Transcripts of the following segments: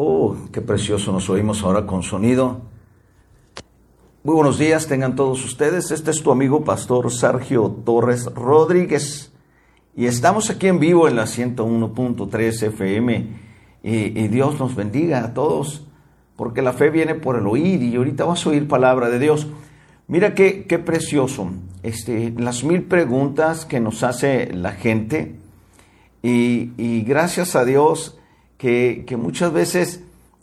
Oh, qué precioso nos oímos ahora con sonido. Muy buenos días, tengan todos ustedes. Este es tu amigo Pastor Sergio Torres Rodríguez. Y estamos aquí en vivo en la 101.3 FM. Y, y, Dios nos bendiga a todos, porque la fe viene por el oír y ahorita vas a oír palabra de Dios. Mira qué, qué precioso. Este, las mil preguntas que nos hace la gente. Y, y gracias a Dios que, muchas veces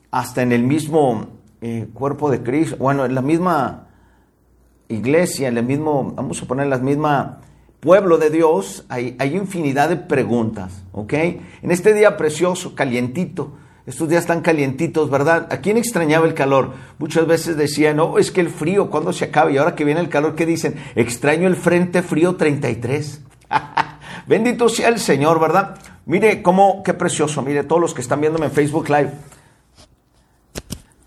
hasta en el mismo eh, cuerpo de Cristo, bueno, en la misma iglesia, en el mismo, vamos a poner la misma pueblo de Dios, hay, hay infinidad de preguntas, ¿ok? En este día precioso, calientito, estos días están calientitos, ¿verdad? ¿A quién extrañaba el calor? Muchas veces decían, no, es que el frío, ¿cuándo se acaba? Y ahora que viene el calor, ¿qué dicen? Extraño el frente frío 33. Bendito sea el Señor, ¿verdad? Mire cómo, qué precioso, mire todos los que están viéndome en Facebook Live.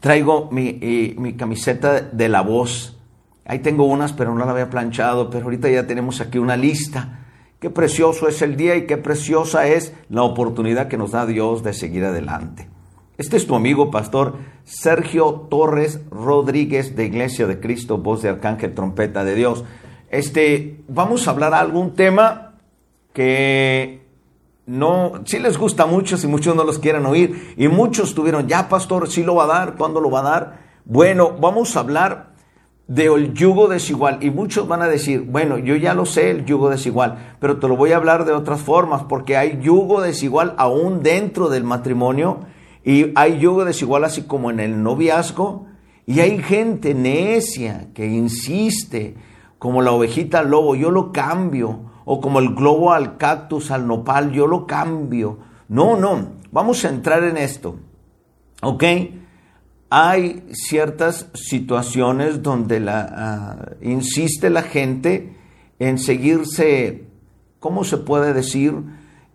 Traigo mi, mi camiseta de la voz. Ahí tengo unas, pero no la había planchado, pero ahorita ya tenemos aquí una lista. Qué precioso es el día y qué preciosa es la oportunidad que nos da Dios de seguir adelante. Este es tu amigo pastor Sergio Torres Rodríguez de Iglesia de Cristo, voz de Arcángel, trompeta de Dios. Este, vamos a hablar algún tema que no, sí les gusta mucho, si muchos no los quieren oír, y muchos tuvieron, ya pastor, sí lo va a dar, ¿cuándo lo va a dar? Bueno, vamos a hablar del yugo desigual, y muchos van a decir, bueno, yo ya lo sé, el yugo desigual, pero te lo voy a hablar de otras formas, porque hay yugo desigual aún dentro del matrimonio, y hay yugo desigual así como en el noviazgo, y hay gente necia que insiste, como la ovejita al lobo, yo lo cambio, o como el globo al cactus, al nopal, yo lo cambio. No, no, vamos a entrar en esto. ¿Ok? Hay ciertas situaciones donde la, ah, insiste la gente en seguirse, ¿cómo se puede decir?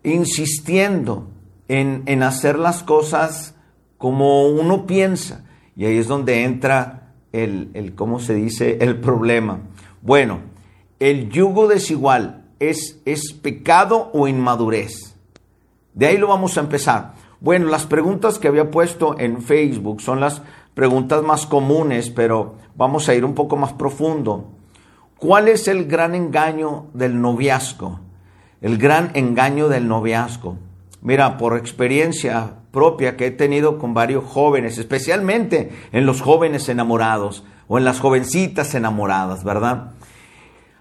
Insistiendo en, en hacer las cosas como uno piensa. Y ahí es donde entra el, el, ¿cómo se dice? El problema. Bueno, el yugo desigual es, pecado o inmadurez. De ahí lo vamos a empezar. Bueno, las preguntas que había puesto en Facebook son las preguntas más comunes, pero vamos a ir un poco más profundo. ¿Cuál es el gran engaño del noviazgo? El gran engaño del noviazgo. Mira, por experiencia propia que he tenido con varios jóvenes, especialmente en los jóvenes enamorados o en las jovencitas enamoradas, ¿verdad?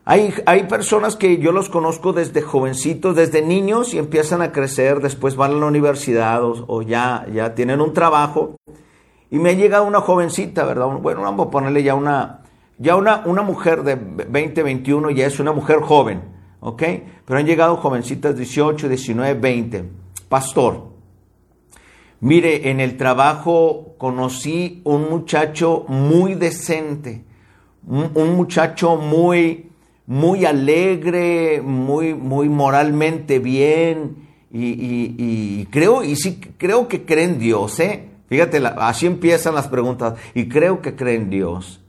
Hay, hay, personas que yo los conozco desde jovencitos, desde niños y empiezan a crecer, después van a la universidad o, ya, ya tienen un trabajo. Y me llega una jovencita, ¿verdad? Bueno, vamos a ponerle ya una, ya una, una mujer de 20, 21, ya es una mujer joven, ¿ok? Pero han llegado jovencitas 18, 19, 20. Pastor, mire, en el trabajo conocí un muchacho muy decente, un muchacho muy muy alegre, muy, muy moralmente bien, y, creo, y sí, creo que cree en Dios, ¿eh? Fíjate, así empiezan las preguntas, y creo que cree en Dios.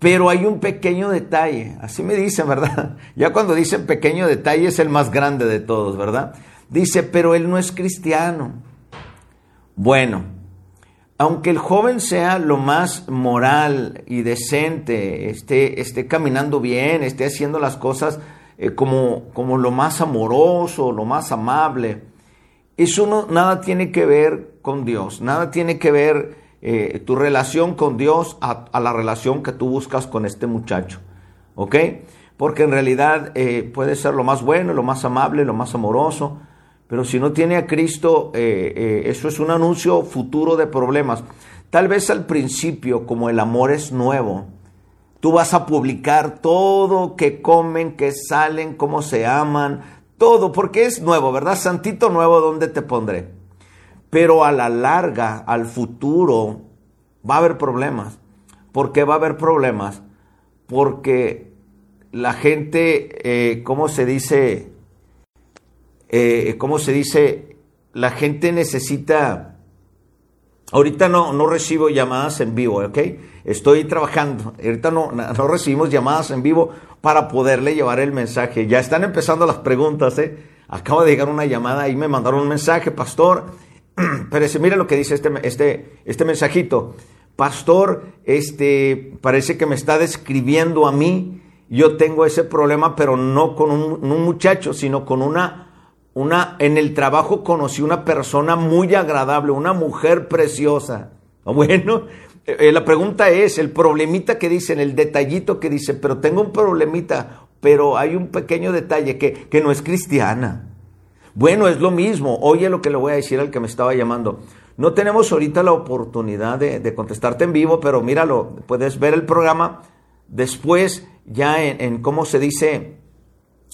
Pero hay un pequeño detalle, así me dicen, ¿verdad? Ya cuando dicen pequeño detalle es el más grande de todos, ¿verdad? Dice, pero él no es cristiano. Bueno, aunque el joven sea lo más moral y decente, esté, esté caminando bien, esté haciendo las cosas eh, como, como lo más amoroso, lo más amable, eso no, nada tiene que ver con Dios, nada tiene que ver eh, tu relación con Dios a, la relación que tú buscas con este muchacho, ¿ok? Porque en realidad eh, puede ser lo más bueno, lo más amable, lo más amoroso, pero si no tiene a Cristo, eh, eh, eso es un anuncio futuro de problemas. Tal vez al principio, como el amor es nuevo, tú vas a publicar todo que comen, que salen, cómo se aman, todo, porque es nuevo, ¿verdad? Santito nuevo, ¿dónde te pondré? Pero a la larga, al futuro, va a haber problemas. ¿Por qué va a haber problemas? Porque la gente, eh, ¿cómo se dice? Eh, ¿cómo se dice? La gente necesita... Ahorita no, no recibo llamadas en vivo, ¿ok? Estoy trabajando. Ahorita no, no recibimos llamadas en vivo para poderle llevar el mensaje. Ya están empezando las preguntas, ¿eh? Acaba de llegar una llamada y me mandaron un mensaje, pastor. pero mira lo que dice este, este, este mensajito. Pastor, este, parece que me está describiendo a mí. Yo tengo ese problema, pero no con un muchacho, sino con una, una, en el trabajo conocí una persona muy agradable, una mujer preciosa. Bueno, eh, la pregunta es, el problemita que dicen, el detallito que dice, pero tengo un problemita, pero hay un pequeño detalle que, que no es cristiana. Bueno, es lo mismo. Oye lo que le voy a decir al que me estaba llamando. No tenemos ahorita la oportunidad de, contestarte en vivo, pero míralo, puedes ver el programa después ya en, cómo se dice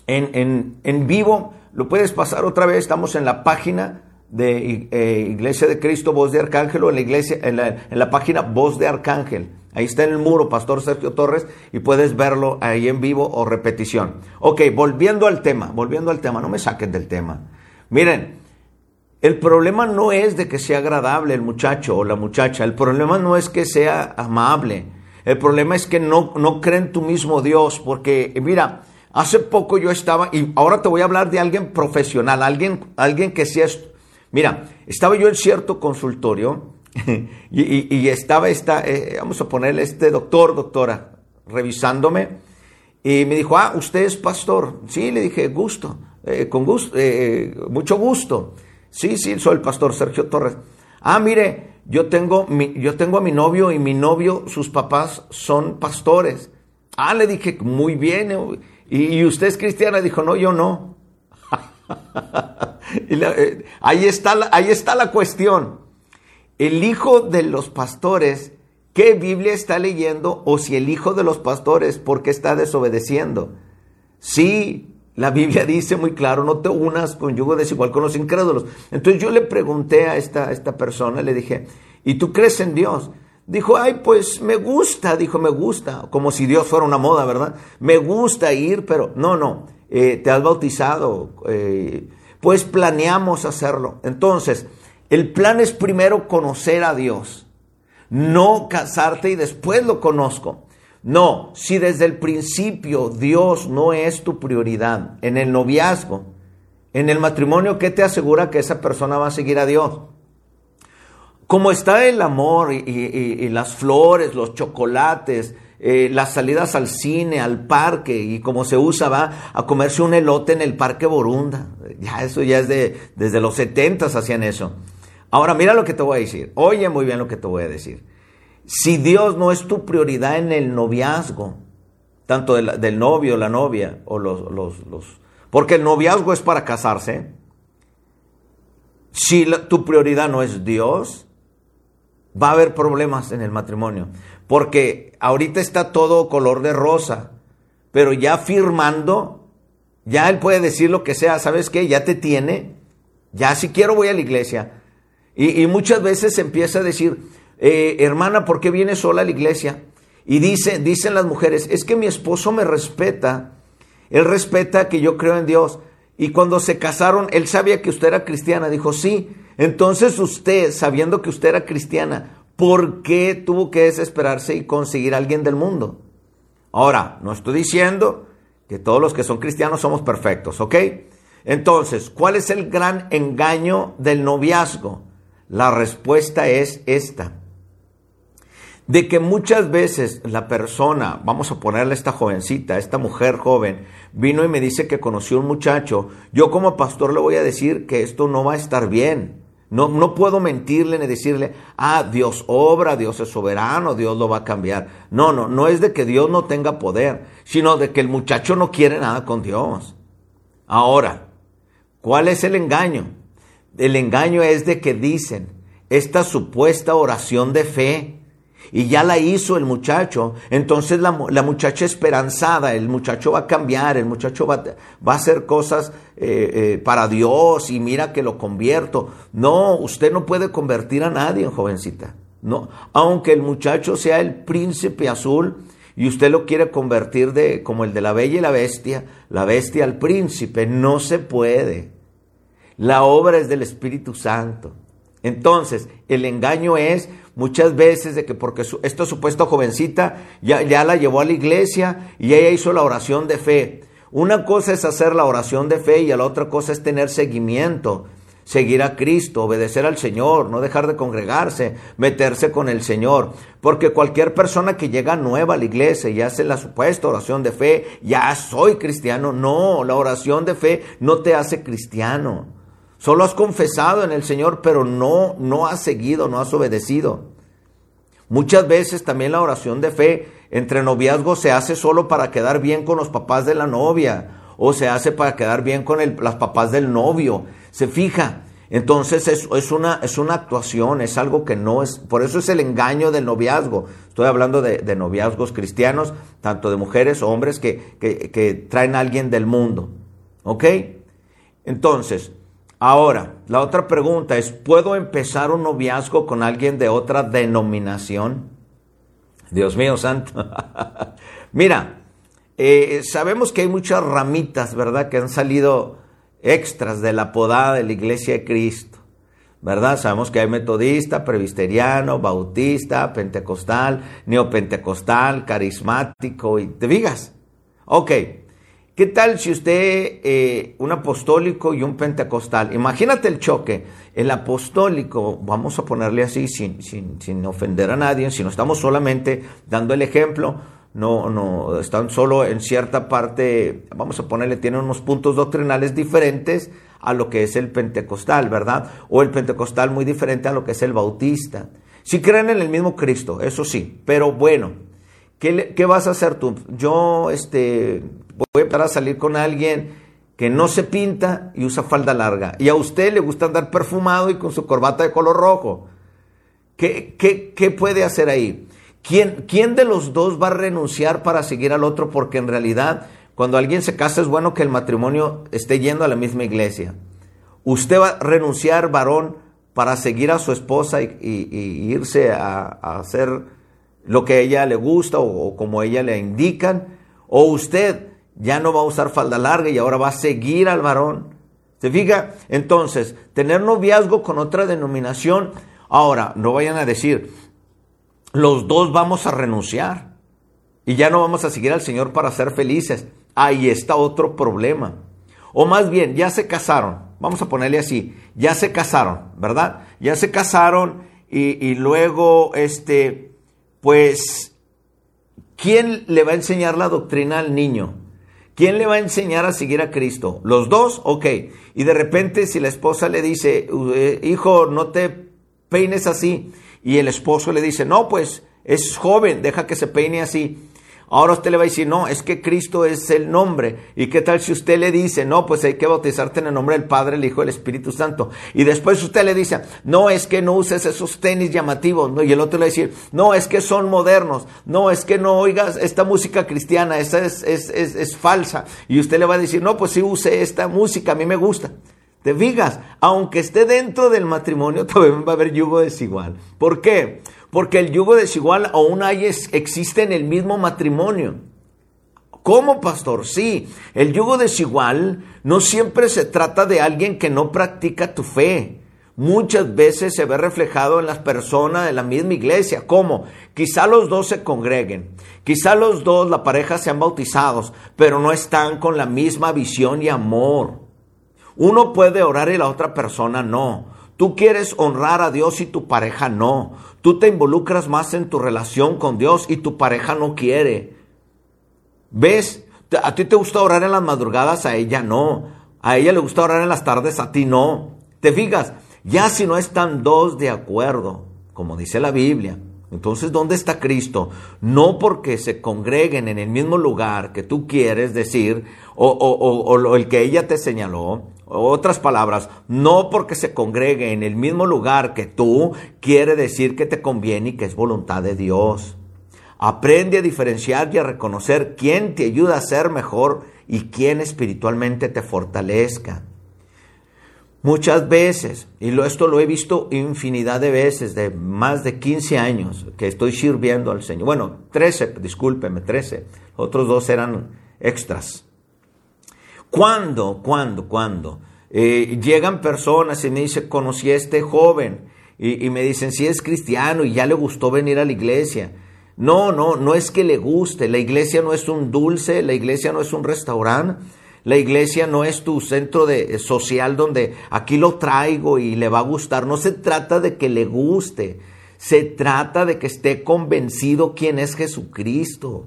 en, en, en, vivo. Lo puedes pasar otra vez. Estamos en la página de eh, Iglesia de Cristo, Voz de Arcángel, o en la, iglesia, en la, página Voz de Arcángel. Ahí está en el muro, Pastor Sergio Torres, y puedes verlo ahí en vivo o repetición. Ok, volviendo al tema, volviendo al tema, no me saquen del tema. Miren, el problema no es de que sea agradable el muchacho o la muchacha, el problema no es que sea amable, el problema es que no, no creen tu mismo Dios, porque mira, hace poco yo estaba, y ahora te voy a hablar de alguien profesional, alguien, alguien que sea Mira, estaba yo en cierto consultorio y, estaba esta, eh, vamos a ponerle este doctor, doctora, revisándome y me dijo, ah, usted es pastor. Sí, le dije, gusto, eh, con gusto, eh, mucho gusto. Sí, sí, soy el pastor Sergio Torres. Ah, mire, yo tengo, mi, yo tengo a mi novio y mi novio, sus papás son pastores. Ah, le dije, muy bien. ¿Y, y usted es cristiana? Dijo, no, yo no. Eh, ahí, está la, ahí está la cuestión. El hijo de los pastores, ¿qué Biblia está leyendo? O si el hijo de los pastores, ¿por qué está desobedeciendo? Sí, la Biblia dice muy claro, no te unas con yugo desigual con los incrédulos. Entonces yo le pregunté a esta, esta persona, le dije, ¿y tú crees en Dios? Dijo, ay, pues me gusta, dijo, me gusta, como si Dios fuera una moda, ¿verdad? Me gusta ir, pero no, no, eh, te has bautizado, eh, pues planeamos hacerlo. Entonces, el plan es primero conocer a Dios, no casarte y después lo conozco. No, si desde el principio Dios no es tu prioridad en el noviazgo, en el matrimonio, ¿qué te asegura que esa persona va a seguir a Dios? Como está el amor y, las flores, los chocolates, eh, las salidas al cine, al parque, y como se usa, va a comerse un elote en el Parque Borunda. Ya eso ya es de, desde los setentas hacían eso. Ahora mira lo que te voy a decir. Oye muy bien lo que te voy a decir. Si Dios no es tu prioridad en el noviazgo, tanto del, novio, la novia, o los, los, los, Porque el noviazgo es para casarse. Si tu prioridad no es Dios, va a haber problemas en el matrimonio. Porque ahorita está todo color de rosa, pero ya firmando, ya él puede decir lo que sea, ¿sabes qué? Ya te tiene, ya si quiero voy a la iglesia. Y, muchas veces empieza a decir, eh, hermana, ¿por qué vienes sola a la iglesia? Y dice, dicen las mujeres, es que mi esposo me respeta, él respeta que yo creo en Dios. Y cuando se casaron, él sabía que usted era cristiana, dijo, sí. Entonces usted, sabiendo que usted era cristiana, ¿por qué tuvo que desesperarse y conseguir a alguien del mundo? Ahora, no estoy diciendo que todos los que son cristianos somos perfectos, ¿ok? Entonces, ¿cuál es el gran engaño del noviazgo? La respuesta es esta. De que muchas veces la persona, vamos a ponerle esta jovencita, esta mujer joven, vino y me dice que conoció un muchacho, yo como pastor le voy a decir que esto no va a estar bien. No, no puedo mentirle ni decirle, ah, Dios obra, Dios es soberano, Dios lo va a cambiar. No, no, no es de que Dios no tenga poder, sino de que el muchacho no quiere nada con Dios. Ahora, ¿cuál es el engaño? El engaño es de que dicen, esta supuesta oración de fe, y ya la hizo el muchacho. Entonces la, muchacha esperanzada, el muchacho va a cambiar, el muchacho va, va a hacer cosas eh, eh, para Dios y mira que lo convierto. No, usted no puede convertir a nadie, jovencita. No, aunque el muchacho sea el príncipe azul y usted lo quiere convertir de como el de la bella y la bestia, la bestia al príncipe, no se puede. La obra es del Espíritu Santo. Entonces, el engaño es muchas veces de que porque esta supuesta jovencita ya, ya la llevó a la iglesia y ella hizo la oración de fe. Una cosa es hacer la oración de fe y la otra cosa es tener seguimiento. seguir a Cristo, obedecer al Señor, no dejar de congregarse, meterse con el Señor. Porque cualquier persona que llega nueva a la iglesia y hace la supuesta oración de fe, ya soy cristiano. No, la oración de fe no te hace cristiano. Solo has confesado en el Señor, pero no, no has seguido, no has obedecido. Muchas veces también la oración de fe entre noviazgos se hace solo para quedar bien con los papás de la novia o se hace para quedar bien con las papás del novio. Se fija. Entonces es, una, es una actuación, es algo que no es, por eso es el engaño del noviazgo. Estoy hablando de, de noviazgos cristianos, tanto de mujeres o hombres que, que, que traen a alguien del mundo. ¿Ok? Entonces, ahora, la otra pregunta es, ¿puedo empezar un noviazgo con alguien de otra denominación? Dios mío santo. Mira, eh, sabemos que hay muchas ramitas, ¿verdad? Que han salido extras de la podada de la Iglesia de Cristo, ¿verdad? Sabemos que hay metodista, presbiteriano, bautista, pentecostal, neopentecostal, carismático, y te digas. Ok, ¿qué tal si usted, eh, un apostólico y un pentecostal? Imagínate el choque. El apostólico, vamos a ponerle así, sin, sin, sin ofender a nadie, sino estamos solamente dando el ejemplo no, no, están solo en cierta parte, vamos a ponerle, tienen unos puntos doctrinales diferentes a lo que es el pentecostal, ¿verdad? O el pentecostal muy diferente a lo que es el bautista. Si creen en el mismo Cristo, eso sí, pero bueno, ¿qué, qué vas a hacer tú? Yo este, voy a empezar a salir con alguien que no se pinta y usa falda larga, y a usted le gusta andar perfumado y con su corbata de color rojo. ¿Qué, qué, qué puede hacer ahí? ¿Quién, ¿Quién de los dos va a renunciar para seguir al otro? Porque en realidad, cuando alguien se casa, es bueno que el matrimonio esté yendo a la misma iglesia. Usted va a renunciar, varón, para seguir a su esposa y, irse a, hacer lo que a ella le gusta o, o como ella le indican. O usted ya no va a usar falda larga y ahora va a seguir al varón. ¿Se fija? Entonces, tener noviazgo con otra denominación. Ahora, no vayan a decir, los dos vamos a renunciar y ya no vamos a seguir al Señor para ser felices. Ahí está otro problema. O más bien, ya se casaron, vamos a ponerle así, ya se casaron, ¿verdad? Ya se casaron y, y luego, este, pues, ¿quién le va a enseñar la doctrina al niño? ¿Quién le va a enseñar a seguir a Cristo? ¿Los dos? Ok. Y de repente si la esposa le dice, hijo, no te peines así, y el esposo le dice, no, pues es joven, deja que se peine así. Ahora usted le va a decir, no, es que Cristo es el nombre. ¿Y qué tal si usted le dice, no, pues hay que bautizarte en el nombre del Padre, el Hijo y el Espíritu Santo? Y después usted le dice, no, es que no uses esos tenis llamativos. ¿no? Y el otro le va a decir, no, es que son modernos. No, es que no oigas esta música cristiana, esa es, es, es, es falsa. Y usted le va a decir, no, pues sí use esta música, a mí me gusta. Te fijas, aunque esté dentro del matrimonio, también va a haber yugo desigual. ¿Por qué? Porque el yugo desigual aún hay, existe en el mismo matrimonio. ¿Cómo, pastor? Sí, el yugo desigual no siempre se trata de alguien que no practica tu fe. Muchas veces se ve reflejado en las personas de la misma iglesia. ¿Cómo? Quizá los dos se congreguen, quizá los dos, la pareja, sean bautizados, pero no están con la misma visión y amor. Uno puede orar y la otra persona no. Tú quieres honrar a Dios y tu pareja no. Tú te involucras más en tu relación con Dios y tu pareja no quiere. ¿Ves? A ti te gusta orar en las madrugadas, a ella no. A ella le gusta orar en las tardes, a ti no. ¿Te fijas? Ya si no están dos de acuerdo, como dice la Biblia, entonces, ¿dónde está Cristo? No porque se congreguen en el mismo lugar que tú quieres decir, o, el que ella te señaló, otras palabras, no porque se congregue en el mismo lugar que tú, quiere decir que te conviene y que es voluntad de Dios. Aprende a diferenciar y a reconocer quién te ayuda a ser mejor y quién espiritualmente te fortalezca. Muchas veces, y esto lo he visto infinidad de veces, de más de 15 años que estoy sirviendo al Señor. Bueno, 13, discúlpeme, 13. Otros dos eran extras. ¿Cuándo, cuándo, cuándo? Eh, llegan personas y me dicen, conocí a este joven, y, y me dicen, si es cristiano y ya le gustó venir a la iglesia. No, no, no es que le guste, la iglesia no es un dulce, la iglesia no es un restaurante. La iglesia no es tu centro de, social donde aquí lo traigo y le va a gustar. No se trata de que le guste. Se trata de que esté convencido quién es Jesucristo.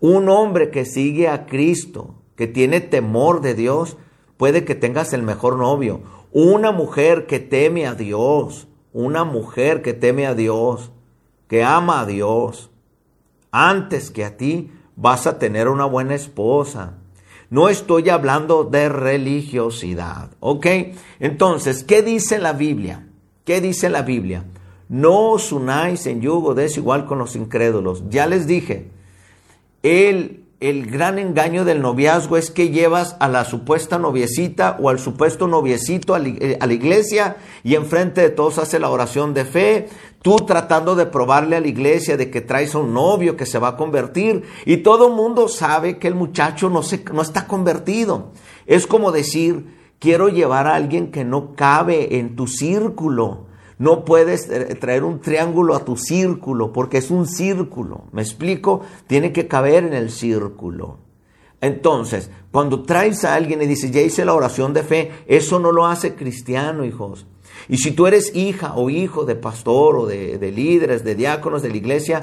Un hombre que sigue a Cristo, que tiene temor de Dios, puede que tengas el mejor novio. Una mujer que teme a Dios, una mujer que teme a Dios, que ama a Dios, antes que a ti vas a tener una buena esposa. No estoy hablando de religiosidad, ¿ok? Entonces, ¿qué dice la Biblia? ¿Qué dice la Biblia? No os unáis en yugo desigual con los incrédulos. Ya les dije, el, el gran engaño del noviazgo es que llevas a la supuesta noviecita o al supuesto noviecito a la, eh, a la iglesia y enfrente de todos hace la oración de fe, tú tratando de probarle a la iglesia de que traes a un novio que se va a convertir y todo el mundo sabe que el muchacho no, se, no está convertido. Es como decir, quiero llevar a alguien que no cabe en tu círculo. No puedes traer un triángulo a tu círculo porque es un círculo. ¿Me explico? Tiene que caber en el círculo. Entonces, cuando traes a alguien y dices, ya hice la oración de fe, eso no lo hace cristiano, hijos. Y si tú eres hija o hijo de pastor o de, de líderes, de diáconos de la iglesia,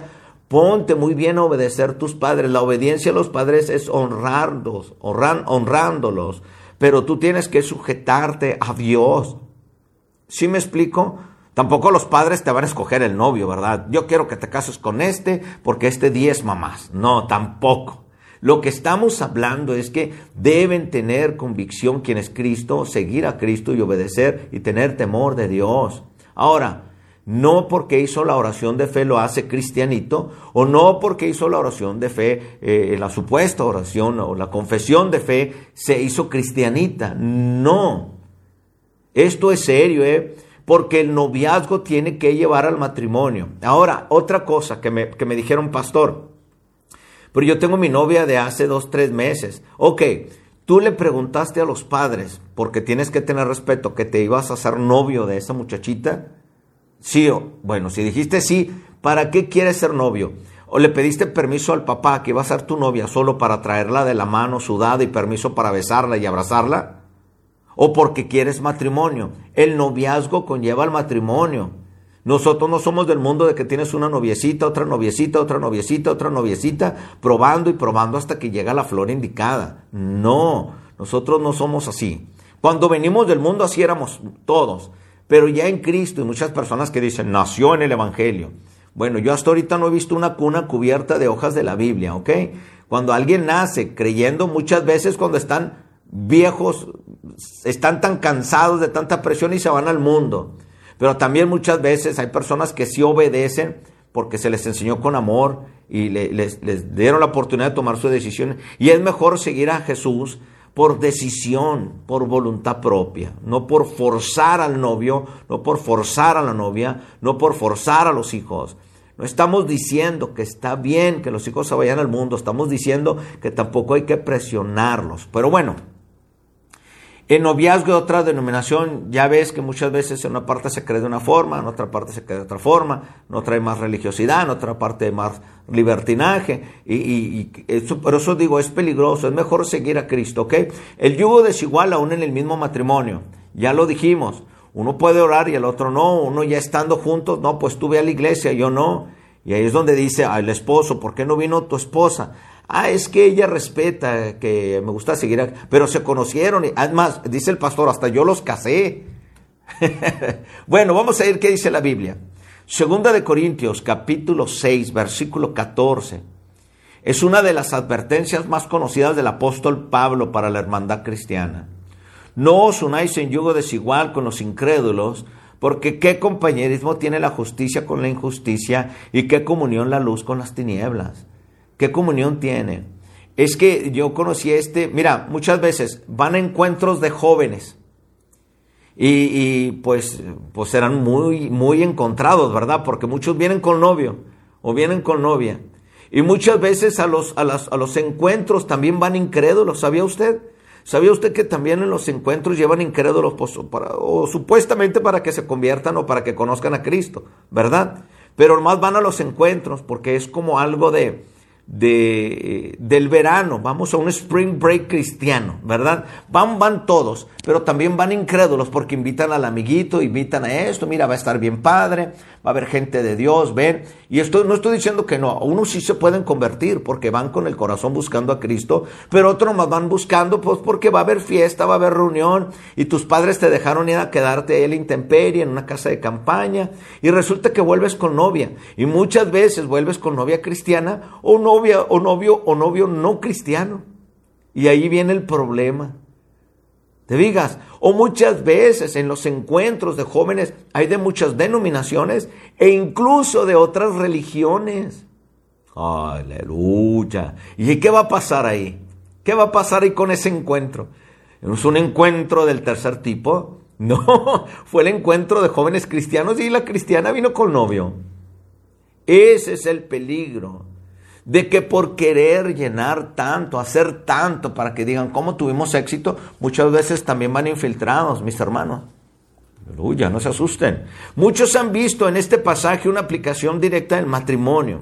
ponte muy bien a obedecer tus padres. La obediencia a los padres es honrarlos, honran, honrándolos. Pero tú tienes que sujetarte a Dios. ¿Sí me explico? Tampoco los padres te van a escoger el novio, ¿verdad? Yo quiero que te cases con este porque este día es mamás. No, tampoco. Lo que estamos hablando es que deben tener convicción quien es Cristo, seguir a Cristo y obedecer y tener temor de Dios. Ahora, no porque hizo la oración de fe lo hace cristianito, o no porque hizo la oración de fe, eh, la supuesta oración o la confesión de fe se hizo cristianita. No. Esto es serio, ¿eh? Porque el noviazgo tiene que llevar al matrimonio. Ahora, otra cosa que me, que me dijeron, pastor, pero yo tengo mi novia de hace dos, tres meses. Ok, tú le preguntaste a los padres, porque tienes que tener respeto, que te ibas a hacer novio de esa muchachita. Sí, bueno, si dijiste sí, ¿para qué quieres ser novio? ¿O le pediste permiso al papá que iba a ser tu novia solo para traerla de la mano sudada y permiso para besarla y abrazarla? O porque quieres matrimonio. El noviazgo conlleva el matrimonio. Nosotros no somos del mundo de que tienes una noviecita, otra noviecita, otra noviecita, otra noviecita, probando y probando hasta que llega la flor indicada. No, nosotros no somos así. Cuando venimos del mundo así éramos todos, pero ya en Cristo y muchas personas que dicen, nació en el Evangelio. Bueno, yo hasta ahorita no he visto una cuna cubierta de hojas de la Biblia, ¿ok? Cuando alguien nace creyendo, muchas veces cuando están viejos están tan cansados de tanta presión y se van al mundo. Pero también muchas veces hay personas que sí obedecen porque se les enseñó con amor y les, dieron la oportunidad de tomar su decisión. Y es mejor seguir a Jesús por decisión, por voluntad propia, no por forzar al novio, no por forzar a la novia, no por forzar a los hijos. No estamos diciendo que está bien que los hijos se vayan al mundo, estamos diciendo que tampoco hay que presionarlos. Pero bueno, en noviazgo de otra denominación, ya ves que muchas veces en una parte se cree de una forma, en otra parte se cree de otra forma, en otra hay más religiosidad, en otra parte más libertinaje, y, y, eso, por eso digo, es peligroso, es mejor seguir a Cristo, ¿ok? El yugo desigual aún en el mismo matrimonio, ya lo dijimos, uno puede orar y el otro no, uno ya estando juntos, no, pues tú ve a la iglesia, yo no, y ahí es donde dice al esposo, ¿por qué no vino tu esposa? Ah, es que ella respeta, que me gusta seguir, pero se conocieron. Y, además, dice el pastor, hasta yo los casé. bueno, vamos a ver qué dice la Biblia. Segunda de Corintios, capítulo 6, versículo 14. Es una de las advertencias más conocidas del apóstol Pablo para la hermandad cristiana. No os unáis en yugo desigual con los incrédulos, porque qué compañerismo tiene la justicia con la injusticia y qué comunión la luz con las tinieblas. ¿Qué comunión tiene? Es que yo conocí este, mira, muchas veces van a encuentros de jóvenes y, pues, pues serán muy, muy encontrados, ¿verdad? Porque muchos vienen con novio o vienen con novia. Y muchas veces a los, a, a los encuentros también van incrédulos, ¿sabía usted? ¿Sabía usted que también en los encuentros llevan incrédulos pues, o supuestamente para que se conviertan o para que conozcan a Cristo, ¿verdad? Pero más van a los encuentros porque es como algo de, de, del verano, vamos a un spring break cristiano, ¿verdad? Van, van todos, pero también van incrédulos porque invitan al amiguito, invitan a esto, mira, va a estar bien padre, va a haber gente de Dios, ven. Y esto no estoy diciendo que no, unos sí se pueden convertir porque van con el corazón buscando a Cristo, pero otros más van buscando pues porque va a haber fiesta, va a haber reunión y tus padres te dejaron ir a quedarte en la intemperie, en una casa de campaña y resulta que vuelves con novia y muchas veces vuelves con novia cristiana o novia o novio o novio no cristiano. Y ahí viene el problema. Te digas, o muchas veces en los encuentros de jóvenes hay de muchas denominaciones e incluso de otras religiones. Aleluya. ¿Y qué va a pasar ahí? ¿Qué va a pasar ahí con ese encuentro? ¿Es un encuentro del tercer tipo? No, fue el encuentro de jóvenes cristianos y la cristiana vino con novio. Ese es el peligro de que por querer llenar tanto, hacer tanto para que digan cómo tuvimos éxito, muchas veces también van infiltrados, mis hermanos. Aleluya, no se asusten. Muchos han visto en este pasaje una aplicación directa del matrimonio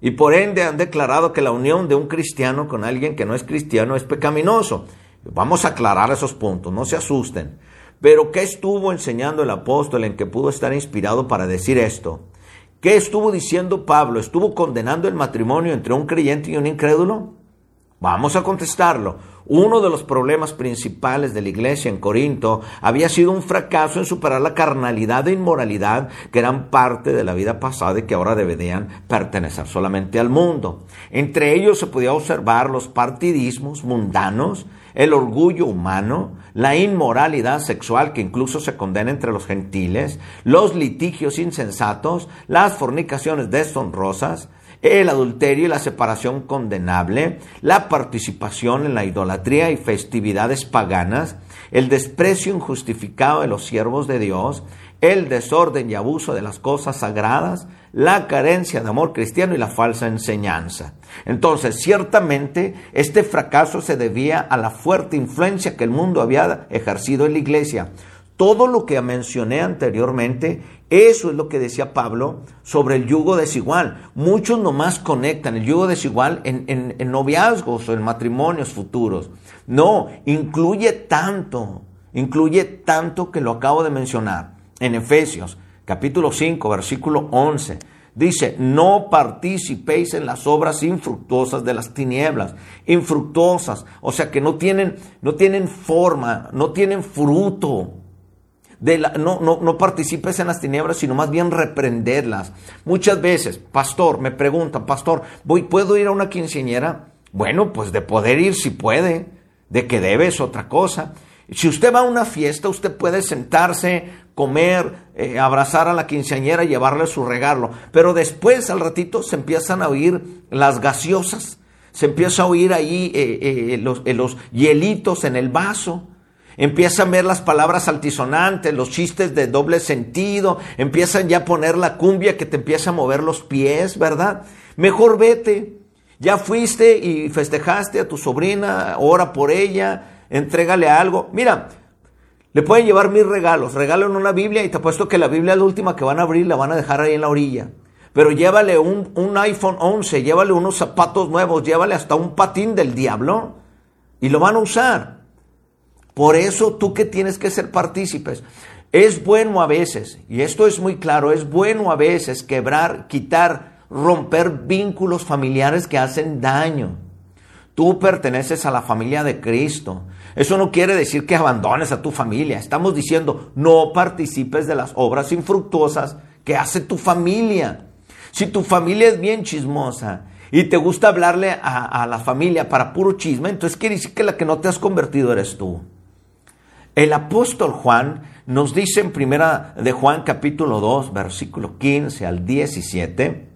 y por ende han declarado que la unión de un cristiano con alguien que no es cristiano es pecaminoso. Vamos a aclarar esos puntos, no se asusten. Pero ¿qué estuvo enseñando el apóstol en que pudo estar inspirado para decir esto? ¿Qué estuvo diciendo Pablo? ¿Estuvo condenando el matrimonio entre un creyente y un incrédulo? Vamos a contestarlo. Uno de los problemas principales de la iglesia en Corinto había sido un fracaso en superar la carnalidad e inmoralidad que eran parte de la vida pasada y que ahora deberían pertenecer solamente al mundo. Entre ellos se podía observar los partidismos mundanos, el orgullo humano, la inmoralidad sexual que incluso se condena entre los gentiles, los litigios insensatos, las fornicaciones deshonrosas, el adulterio y la separación condenable, la participación en la idolatría y festividades paganas, el desprecio injustificado de los siervos de Dios, el desorden y abuso de las cosas sagradas, la carencia de amor cristiano y la falsa enseñanza. Entonces, ciertamente, este fracaso se debía a la fuerte influencia que el mundo había ejercido en la iglesia. Todo lo que mencioné anteriormente, eso es lo que decía Pablo sobre el yugo desigual. Muchos nomás conectan el yugo desigual en, en noviazgos o en matrimonios futuros. No, incluye tanto, incluye tanto que lo acabo de mencionar en Efesios capítulo 5, versículo 11. Dice, no participéis en las obras infructuosas de las tinieblas, infructuosas, o sea que no tienen, no tienen forma, no tienen fruto. No, no, no participes en las tinieblas, sino más bien reprenderlas. Muchas veces, pastor, me preguntan, pastor, ¿voy, ¿puedo ir a una quinceañera? Bueno, pues de poder ir si puede, de que debe otra cosa. Si usted va a una fiesta, usted puede sentarse, comer, eh, abrazar a la quinceañera llevarle su regalo. Pero después, al ratito, se empiezan a oír las gaseosas, se empieza a oír ahí eh, eh, los hielitos en el vaso. Empiezan a ver las palabras altisonantes, los chistes de doble sentido, empiezan ya a poner la cumbia que te empieza a mover los pies, ¿verdad? Mejor vete. Ya fuiste y festejaste a tu sobrina, ora por ella, entrégale algo. Mira, le pueden llevar mis regalos, regalo una Biblia y te apuesto que la Biblia la última que van a abrir, la van a dejar ahí en la orilla. Pero llévale un, un iPhone 11, llévale unos zapatos nuevos, llévale hasta un patín del diablo y lo van a usar. Por eso tú que tienes que ser partícipes. Es bueno a veces, y esto es muy claro, es bueno a veces quebrar, quitar, romper vínculos familiares que hacen daño. Tú perteneces a la familia de Cristo. Eso no quiere decir que abandones a tu familia. Estamos diciendo, no participes de las obras infructuosas que hace tu familia. Si tu familia es bien chismosa y te gusta hablarle a, la familia para puro chisme, entonces quiere decir que la que no te has convertido eres tú. El apóstol Juan nos dice en primera de Juan capítulo 2, versículo 15 al 17,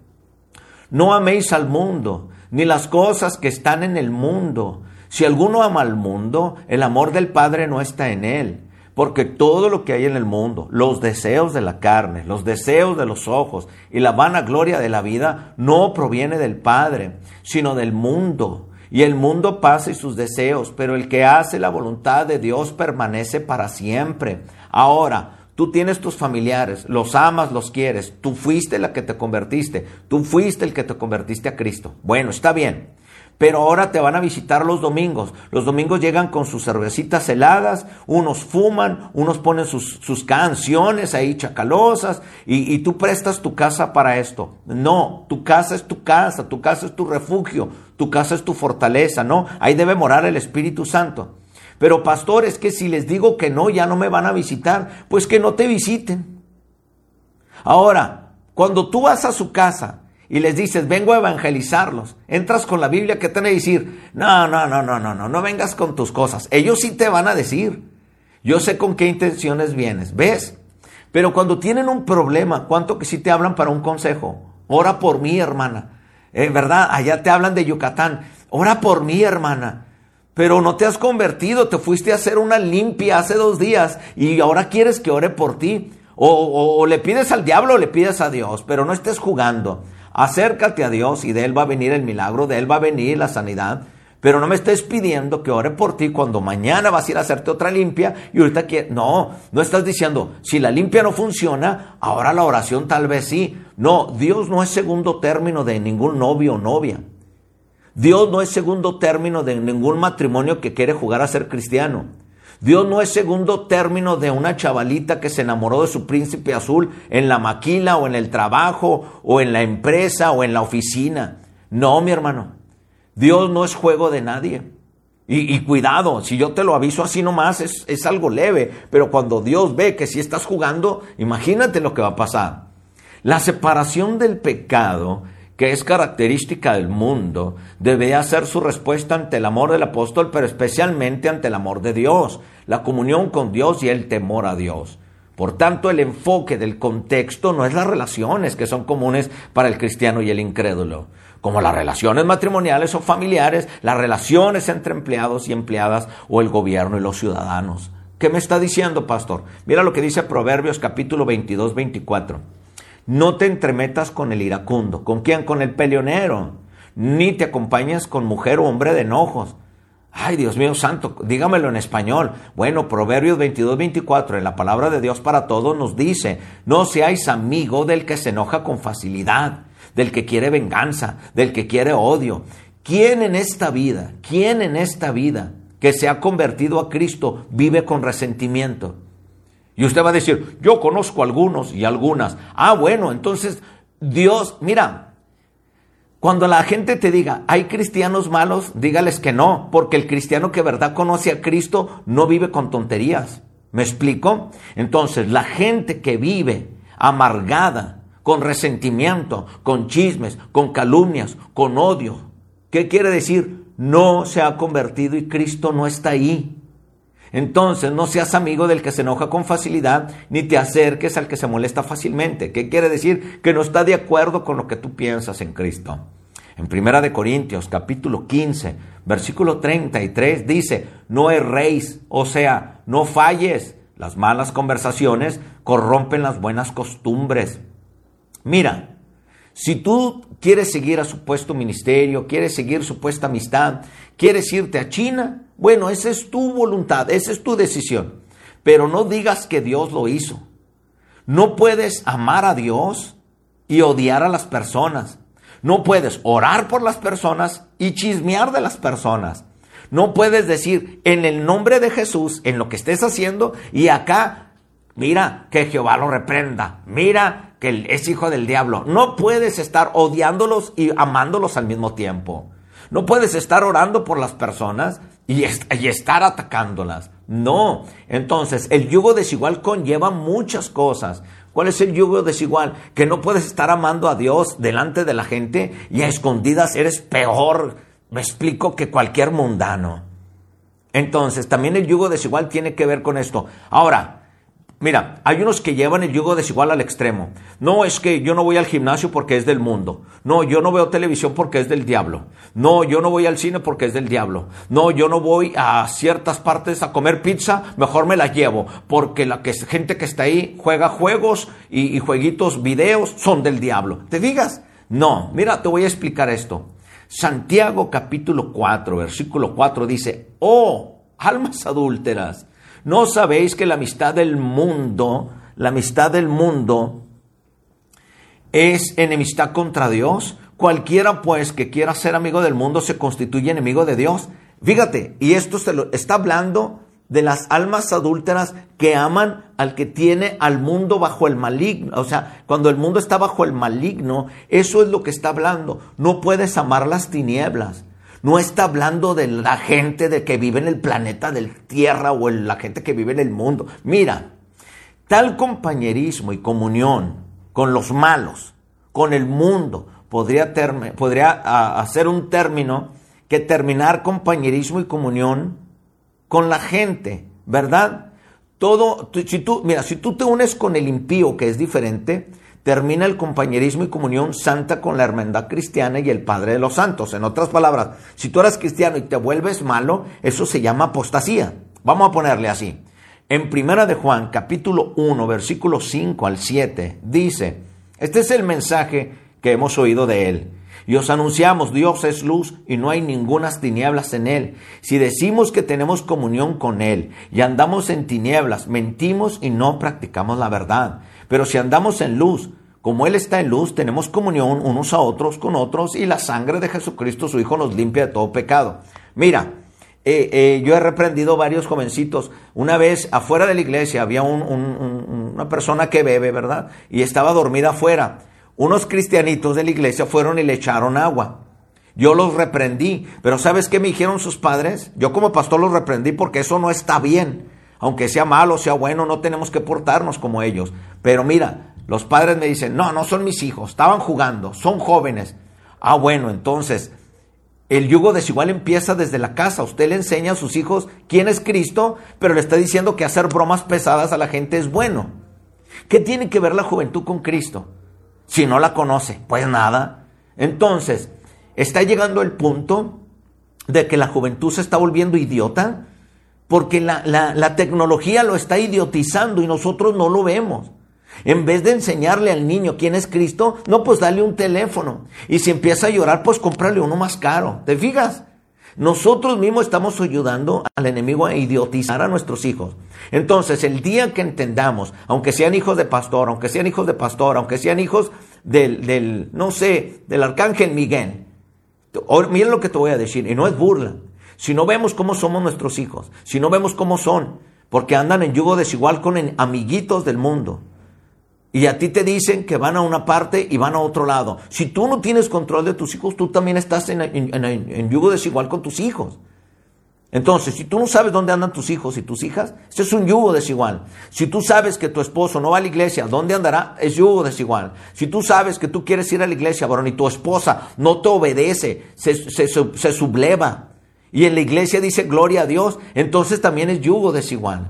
no améis al mundo, ni las cosas que están en el mundo. Si alguno ama al mundo, el amor del Padre no está en él. Porque todo lo que hay en el mundo, los deseos de la carne, los deseos de los ojos y la vana gloria de la vida, no proviene del Padre, sino del mundo. Y el mundo pasa y sus deseos, pero el que hace la voluntad de Dios permanece para siempre. Ahora, Tú tienes tus familiares, los amas, los quieres. Tú fuiste la que te convertiste. Tú fuiste el que te convertiste a Cristo. Bueno, está bien. Pero ahora te van a visitar los domingos. Los domingos llegan con sus cervecitas heladas, unos fuman, unos ponen sus, canciones ahí chacalosas y, y tú prestas tu casa para esto. No, tu casa es tu casa, tu casa es tu refugio, tu casa es tu fortaleza, ¿no? Ahí debe morar el Espíritu Santo. Pero pastor, es que si les digo que no, ya no me van a visitar, pues que no te visiten. Ahora, cuando tú vas a su casa y les dices, vengo a evangelizarlos, entras con la Biblia que te van a decir, no, no, no, no, no, no, no vengas con tus cosas. Ellos sí te van a decir, yo sé con qué intenciones vienes, ¿ves? Pero cuando tienen un problema, ¿cuánto que sí te hablan para un consejo? Ora por mí, hermana. En verdad, allá te hablan de Yucatán. Ora por mí, hermana. Pero no te has convertido, te fuiste a hacer una limpia hace dos días y ahora quieres que ore por ti. O, o, le pides al diablo o le pides a Dios, pero no estés jugando. Acércate a Dios y de Él va a venir el milagro, de Él va a venir la sanidad. Pero no me estés pidiendo que ore por ti cuando mañana vas a ir a hacerte otra limpia y ahorita que no, no estás diciendo, si la limpia no funciona, ahora la oración tal vez sí. No, Dios no es segundo término de ningún novio o novia. Dios no es segundo término de ningún matrimonio que quiere jugar a ser cristiano. Dios no es segundo término de una chavalita que se enamoró de su príncipe azul en la maquila o en el trabajo o en la empresa o en la oficina. No, mi hermano. Dios no es juego de nadie. Y, cuidado, si yo te lo aviso así nomás, es, es algo leve, pero cuando Dios ve que si estás jugando, imagínate lo que va a pasar. La separación del pecado que es característica del mundo, debe hacer su respuesta ante el amor del apóstol, pero especialmente ante el amor de Dios, la comunión con Dios y el temor a Dios. Por tanto, el enfoque del contexto no es las relaciones que son comunes para el cristiano y el incrédulo, como las relaciones matrimoniales o familiares, las relaciones entre empleados y empleadas o el gobierno y los ciudadanos. ¿Qué me está diciendo, pastor? Mira lo que dice Proverbios capítulo 22, 24. No te entremetas con el iracundo. ¿Con quién? Con el peleonero. Ni te acompañes con mujer o hombre de enojos. Ay, Dios mío santo, dígamelo en español. Bueno, Proverbios 22, 24, en la palabra de Dios para todos nos dice, no seáis amigo del que se enoja con facilidad, del que quiere venganza, del que quiere odio. ¿Quién en esta vida, quién en esta vida que se ha convertido a Cristo vive con resentimiento? Y usted va a decir, yo conozco algunos y algunas. Ah, bueno, entonces Dios, mira, cuando la gente te diga, hay cristianos malos, dígales que no, porque el cristiano que verdad conoce a Cristo no vive con tonterías. ¿Me explico? Entonces, la gente que vive amargada, con resentimiento, con chismes, con calumnias, con odio, ¿qué quiere decir? No se ha convertido y Cristo no está ahí. Entonces, no seas amigo del que se enoja con facilidad, ni te acerques al que se molesta fácilmente. ¿Qué quiere decir? Que no está de acuerdo con lo que tú piensas en Cristo. En Primera de Corintios, capítulo 15, versículo 33 dice, no erréis, o sea, no falles. Las malas conversaciones corrompen las buenas costumbres. Mira, si tú quieres seguir a supuesto ministerio, quieres seguir supuesta amistad, quieres irte a China, bueno, esa es tu voluntad, esa es tu decisión. Pero no digas que Dios lo hizo. No puedes amar a Dios y odiar a las personas. No puedes orar por las personas y chismear de las personas. No puedes decir en el nombre de Jesús, en lo que estés haciendo, y acá, mira, que Jehová lo reprenda. Mira que es hijo del diablo. No puedes estar odiándolos y amándolos al mismo tiempo. No puedes estar orando por las personas y, estar atacándolas. No. Entonces, el yugo desigual conlleva muchas cosas. ¿Cuál es el yugo desigual? Que no puedes estar amando a Dios delante de la gente y a escondidas eres peor, me explico, que cualquier mundano. Entonces, también el yugo desigual tiene que ver con esto. Ahora, Mira, hay unos que llevan el yugo desigual al extremo. No es que yo no voy al gimnasio porque es del mundo. No, yo no veo televisión porque es del diablo. No, yo no voy al cine porque es del diablo. No, yo no voy a ciertas partes a comer pizza, mejor me la llevo porque la que, gente que está ahí juega juegos y, y jueguitos, videos, son del diablo. ¿Te digas? No, mira, te voy a explicar esto. Santiago capítulo 4, versículo 4 dice, oh, almas adúlteras ¿No sabéis que la amistad del mundo la amistad del mundo es enemistad contra Dios. Cualquiera pues que quiera ser amigo del mundo se constituye enemigo de Dios. Fíjate, y esto se lo está hablando de las almas adúlteras que aman al que tiene al mundo bajo el maligno. O sea, cuando el mundo está bajo el maligno, eso es lo que está hablando. No puedes amar las tinieblas. No está hablando de la gente de que vive en el planeta del Tierra o en la gente que vive en el mundo. Mira, tal compañerismo y comunión con los malos, con el mundo, podría, podría hacer un término que terminar compañerismo y comunión con la gente, ¿verdad? Todo, si tú, mira, si tú te unes con el impío, que es diferente, termina el compañerismo y comunión santa con la hermandad cristiana y el Padre de los Santos. En otras palabras, si tú eres cristiano y te vuelves malo, eso se llama apostasía. Vamos a ponerle así. En Primera de Juan, capítulo 1, versículo 5 al 7, dice, este es el mensaje que hemos oído de él y os anunciamos, Dios es luz y no hay ningunas tinieblas en él. Si decimos que tenemos comunión con él y andamos en tinieblas, mentimos y no practicamos la verdad. Pero si andamos en luz, como Él está en luz, tenemos comunión unos a otros con otros y la sangre de Jesucristo, su Hijo, nos limpia de todo pecado. Mira, eh, eh, yo he reprendido varios jovencitos. Una vez afuera de la iglesia había una persona que bebe, ¿verdad? Y estaba dormida afuera unos cristianitos de la iglesia fueron y le echaron agua. Yo los reprendí, pero ¿sabes qué me dijeron sus padres? Yo como pastor los reprendí porque eso no está bien. Aunque sea malo, sea bueno, no tenemos que portarnos como ellos. Pero mira, los padres me dicen, no, no son mis hijos, estaban jugando, son jóvenes. Ah, bueno, entonces, el yugo desigual empieza desde la casa. Usted le enseña a sus hijos quién es Cristo, pero le está diciendo que hacer bromas pesadas a la gente es bueno. ¿Qué tiene que ver la juventud con Cristo? si no la conoce? Pues nada. Entonces, está llegando el punto de que la juventud se está volviendo idiota porque la, la, tecnología lo está idiotizando y nosotros no lo vemos. En vez de enseñarle al niño quién es Cristo, no, pues dale un teléfono. Y si empieza a llorar, pues cómprale uno más caro. ¿Te fijas? Nosotros mismos estamos ayudando al enemigo a idiotizar a nuestros hijos. Entonces, el día que entendamos, aunque sean hijos de pastor, aunque sean hijos de pastor, aunque sean hijos del, del no sé, del arcángel Miguel, miren lo que te voy a decir, y no es burla. Si no vemos cómo somos nuestros hijos, si no vemos cómo son, porque andan en yugo desigual con amiguitos del mundo, y a ti te dicen que van a una parte y van a otro lado. Si tú no tienes control de tus hijos, tú también estás en, yugo desigual con tus hijos. Entonces, si tú no sabes dónde andan tus hijos y tus hijas, ese es un yugo desigual. Si tú sabes que tu esposo no va a la iglesia, ¿dónde andará? Es yugo desigual. Si tú sabes que tú quieres ir a la iglesia, varón, y tu esposa no te obedece, se, se subleva, y en la iglesia dice gloria a Dios, entonces también es yugo desigual.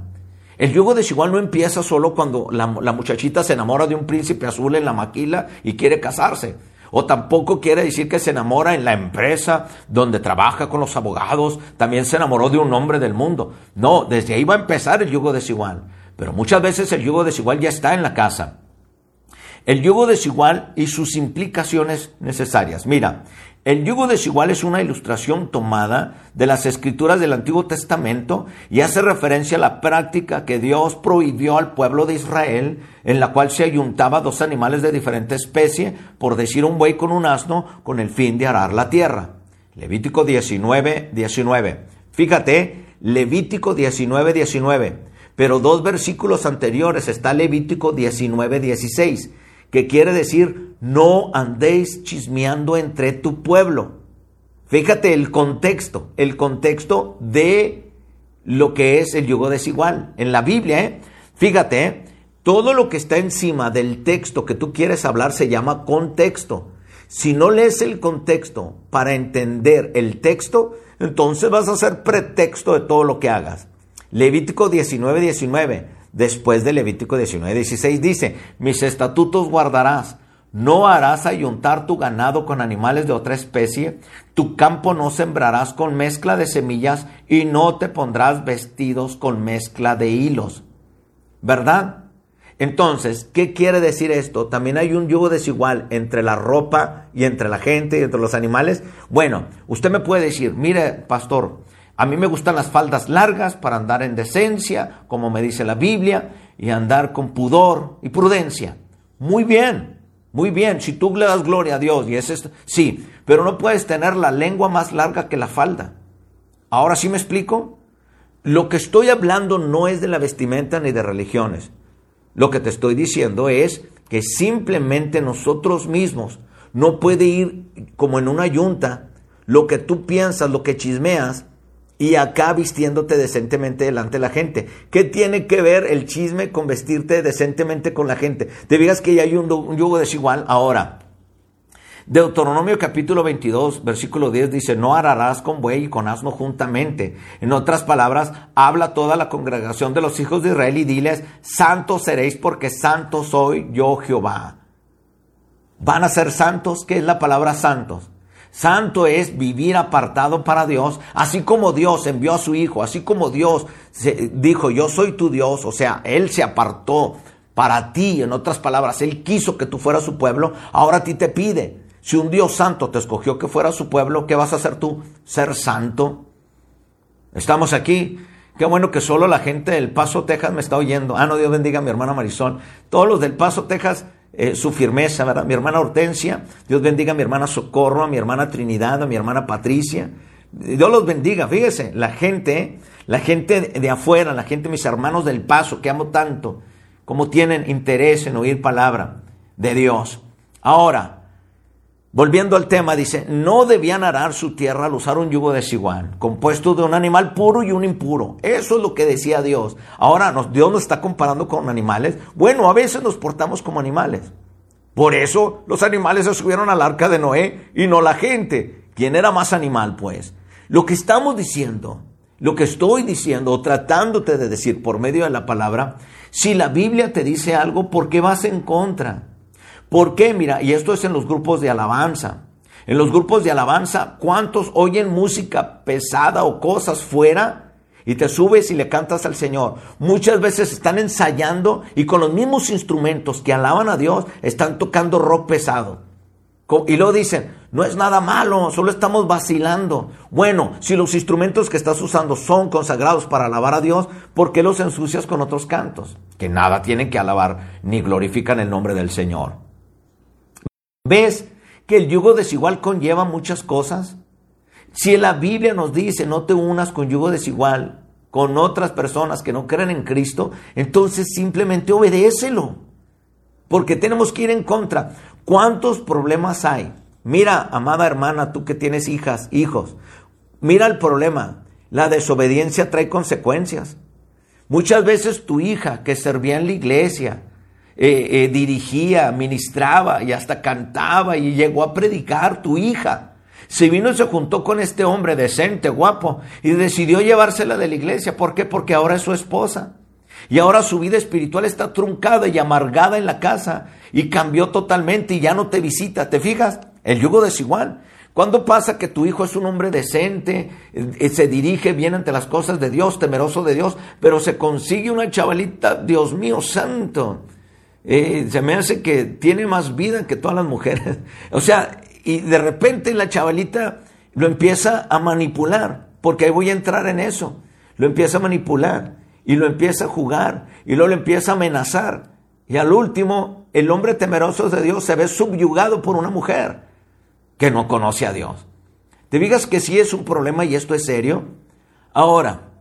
El yugo desigual no empieza solo cuando la, muchachita se enamora de un príncipe azul en la maquila y quiere casarse. O tampoco quiere decir que se enamora en la empresa donde trabaja con los abogados, también se enamoró de un hombre del mundo. No, desde ahí va a empezar el yugo desigual. Pero muchas veces el yugo desigual ya está en la casa. El yugo desigual y sus implicaciones necesarias. Mira, el yugo desigual es una ilustración tomada de las escrituras del Antiguo Testamento y hace referencia a la práctica que Dios prohibió al pueblo de Israel, en la cual se ayuntaba dos animales de diferente especie, por decir un buey con un asno, con el fin de arar la tierra. Levítico 19, 19. Fíjate, Levítico 19, 19. Pero dos versículos anteriores está Levítico 19, 16 que quiere decir no andéis chismeando entre tu pueblo. Fíjate el contexto, el contexto de lo que es el yugo desigual. En la Biblia, ¿eh? fíjate, ¿eh? todo lo que está encima del texto que tú quieres hablar se llama contexto. Si no lees el contexto para entender el texto, entonces vas a ser pretexto de todo lo que hagas. Levítico 19, 19 después de Levítico 19, 16 dice, mis estatutos guardarás, no harás ayuntar tu ganado con animales de otra especie, tu campo no sembrarás con mezcla de semillas y no te pondrás vestidos con mezcla de hilos. ¿Verdad? Entonces, ¿qué quiere decir esto? También hay un yugo desigual entre la ropa y entre la gente y entre los animales. Bueno, usted me puede decir, mire, pastor, a mí me gustan las faldas largas para andar en decencia, como me dice la Biblia, y andar con pudor y prudencia. Muy bien, muy bien. Si tú le das gloria a Dios y es esto, sí, pero no puedes tener la lengua más larga que la falda. Ahora sí me explico. Lo que estoy hablando no es de la vestimenta ni de religiones. Lo que te estoy diciendo es que simplemente nosotros mismos no puede ir como en una yunta lo que tú piensas, lo que chismeas, y acá vistiéndote decentemente delante de la gente. ¿Qué tiene que ver el chisme con vestirte decentemente con la gente? Te digas que ya hay un, yugo desigual. Ahora, Deuteronomio capítulo 22, versículo 10 dice, no ararás con buey y con asno juntamente. En otras palabras, habla toda la congregación de los hijos de Israel y diles, santos seréis porque santo soy yo Jehová. ¿Van a ser santos? ¿Qué es la palabra santos? Santo es vivir apartado para Dios, así como Dios envió a su Hijo, así como Dios dijo, yo soy tu Dios, o sea, Él se apartó para ti, en otras palabras, Él quiso que tú fueras su pueblo, ahora a ti te pide. Si un Dios santo te escogió que fuera su pueblo, ¿qué vas a hacer tú? Ser santo. Estamos aquí. Qué bueno que solo la gente del Paso, Texas me está oyendo. Ah, no, Dios bendiga a mi hermana Marisol. Todos los del Paso, Texas eh, su firmeza, ¿verdad? Mi hermana Hortensia, Dios bendiga a mi hermana Socorro, a mi hermana Trinidad, a mi hermana Patricia. Dios los bendiga, fíjese, la gente, la gente de afuera, la gente, mis hermanos del paso, que amo tanto, como tienen interés en oír palabra de Dios. Ahora, Volviendo al tema, dice, no debían arar su tierra al usar un yugo desigual, compuesto de un animal puro y un impuro. Eso es lo que decía Dios. Ahora Dios nos está comparando con animales. Bueno, a veces nos portamos como animales. Por eso los animales se subieron al arca de Noé y no la gente. ¿Quién era más animal, pues? Lo que estamos diciendo, lo que estoy diciendo o tratándote de decir por medio de la palabra, si la Biblia te dice algo, ¿por qué vas en contra? ¿Por qué? Mira, y esto es en los grupos de alabanza. En los grupos de alabanza, ¿cuántos oyen música pesada o cosas fuera? Y te subes y le cantas al Señor. Muchas veces están ensayando y con los mismos instrumentos que alaban a Dios, están tocando rock pesado. Y luego dicen, no es nada malo, solo estamos vacilando. Bueno, si los instrumentos que estás usando son consagrados para alabar a Dios, ¿por qué los ensucias con otros cantos? Que nada tienen que alabar ni glorifican el nombre del Señor. ¿Ves que el yugo desigual conlleva muchas cosas? Si la Biblia nos dice no te unas con yugo desigual con otras personas que no creen en Cristo, entonces simplemente obedécelo. Porque tenemos que ir en contra. ¿Cuántos problemas hay? Mira, amada hermana, tú que tienes hijas, hijos, mira el problema. La desobediencia trae consecuencias. Muchas veces tu hija que servía en la iglesia, eh, eh, dirigía, ministraba y hasta cantaba y llegó a predicar tu hija. Se vino y se juntó con este hombre decente, guapo, y decidió llevársela de la iglesia. ¿Por qué? Porque ahora es su esposa. Y ahora su vida espiritual está truncada y amargada en la casa y cambió totalmente y ya no te visita. ¿Te fijas? El yugo desigual. ¿Cuándo pasa que tu hijo es un hombre decente, eh, se dirige bien ante las cosas de Dios, temeroso de Dios, pero se consigue una chavalita, Dios mío santo, eh, se me hace que tiene más vida que todas las mujeres. O sea, y de repente la chavalita lo empieza a manipular, porque ahí voy a entrar en eso. Lo empieza a manipular y lo empieza a jugar y luego lo empieza a amenazar. Y al último, el hombre temeroso de Dios se ve subyugado por una mujer que no conoce a Dios. ¿Te digas que sí es un problema y esto es serio? Ahora,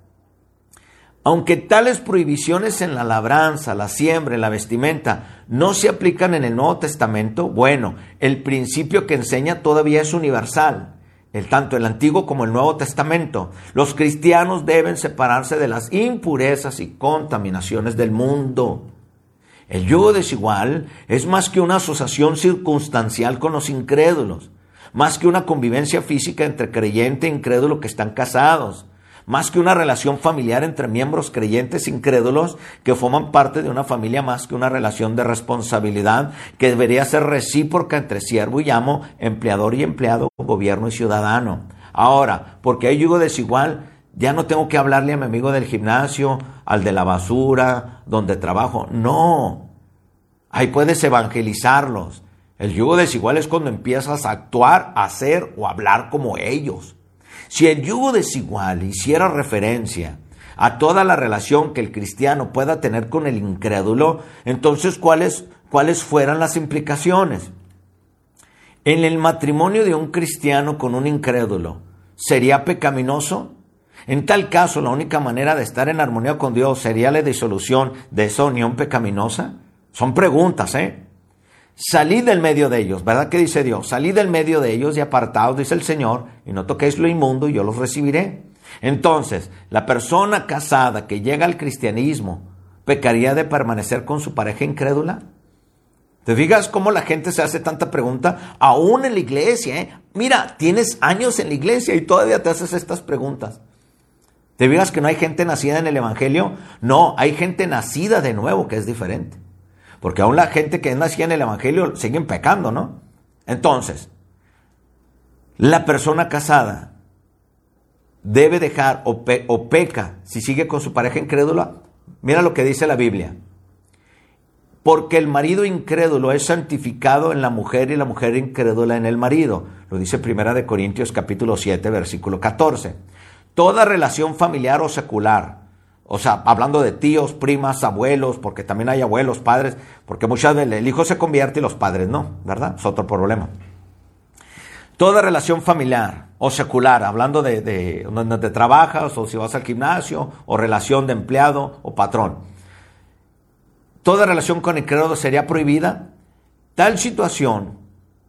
aunque tales prohibiciones en la labranza, la siembra, la vestimenta no se aplican en el Nuevo Testamento, bueno, el principio que enseña todavía es universal, el tanto el Antiguo como el Nuevo Testamento. Los cristianos deben separarse de las impurezas y contaminaciones del mundo. El yugo desigual es más que una asociación circunstancial con los incrédulos, más que una convivencia física entre creyente e incrédulo que están casados más que una relación familiar entre miembros creyentes incrédulos que forman parte de una familia, más que una relación de responsabilidad que debería ser recíproca entre siervo y amo, empleador y empleado, gobierno y ciudadano. Ahora, porque hay yugo desigual, ya no tengo que hablarle a mi amigo del gimnasio, al de la basura, donde trabajo. No, ahí puedes evangelizarlos. El yugo desigual es cuando empiezas a actuar, a hacer o hablar como ellos. Si el yugo desigual hiciera referencia a toda la relación que el cristiano pueda tener con el incrédulo, entonces ¿cuáles, cuáles fueran las implicaciones? En el matrimonio de un cristiano con un incrédulo, ¿sería pecaminoso? En tal caso, la única manera de estar en armonía con Dios sería la disolución de esa unión pecaminosa. Son preguntas, ¿eh? Salid del medio de ellos, ¿verdad que dice Dios? Salid del medio de ellos y apartados, dice el Señor, y no toquéis lo inmundo y yo los recibiré. Entonces, la persona casada que llega al cristianismo, ¿pecaría de permanecer con su pareja incrédula? ¿Te fijas cómo la gente se hace tanta pregunta? Aún en la iglesia, ¿eh? Mira, tienes años en la iglesia y todavía te haces estas preguntas. ¿Te fijas que no hay gente nacida en el Evangelio? No, hay gente nacida de nuevo, que es diferente. Porque aún la gente que nacía en el Evangelio siguen pecando, ¿no? Entonces, la persona casada debe dejar o, peca si sigue con su pareja incrédula. Mira lo que dice la Biblia. Porque el marido incrédulo es santificado en la mujer y la mujer incrédula en el marido. Lo dice Primera de Corintios capítulo 7, versículo 14. Toda relación familiar o secular o sea, hablando de tíos, primas, abuelos, porque también hay abuelos, padres, porque muchas veces el hijo se convierte y los padres no, ¿verdad? Es otro problema. Toda relación familiar o secular, hablando de, donde trabajas o si vas al gimnasio o relación de empleado o patrón. Toda relación con el credo sería prohibida. Tal situación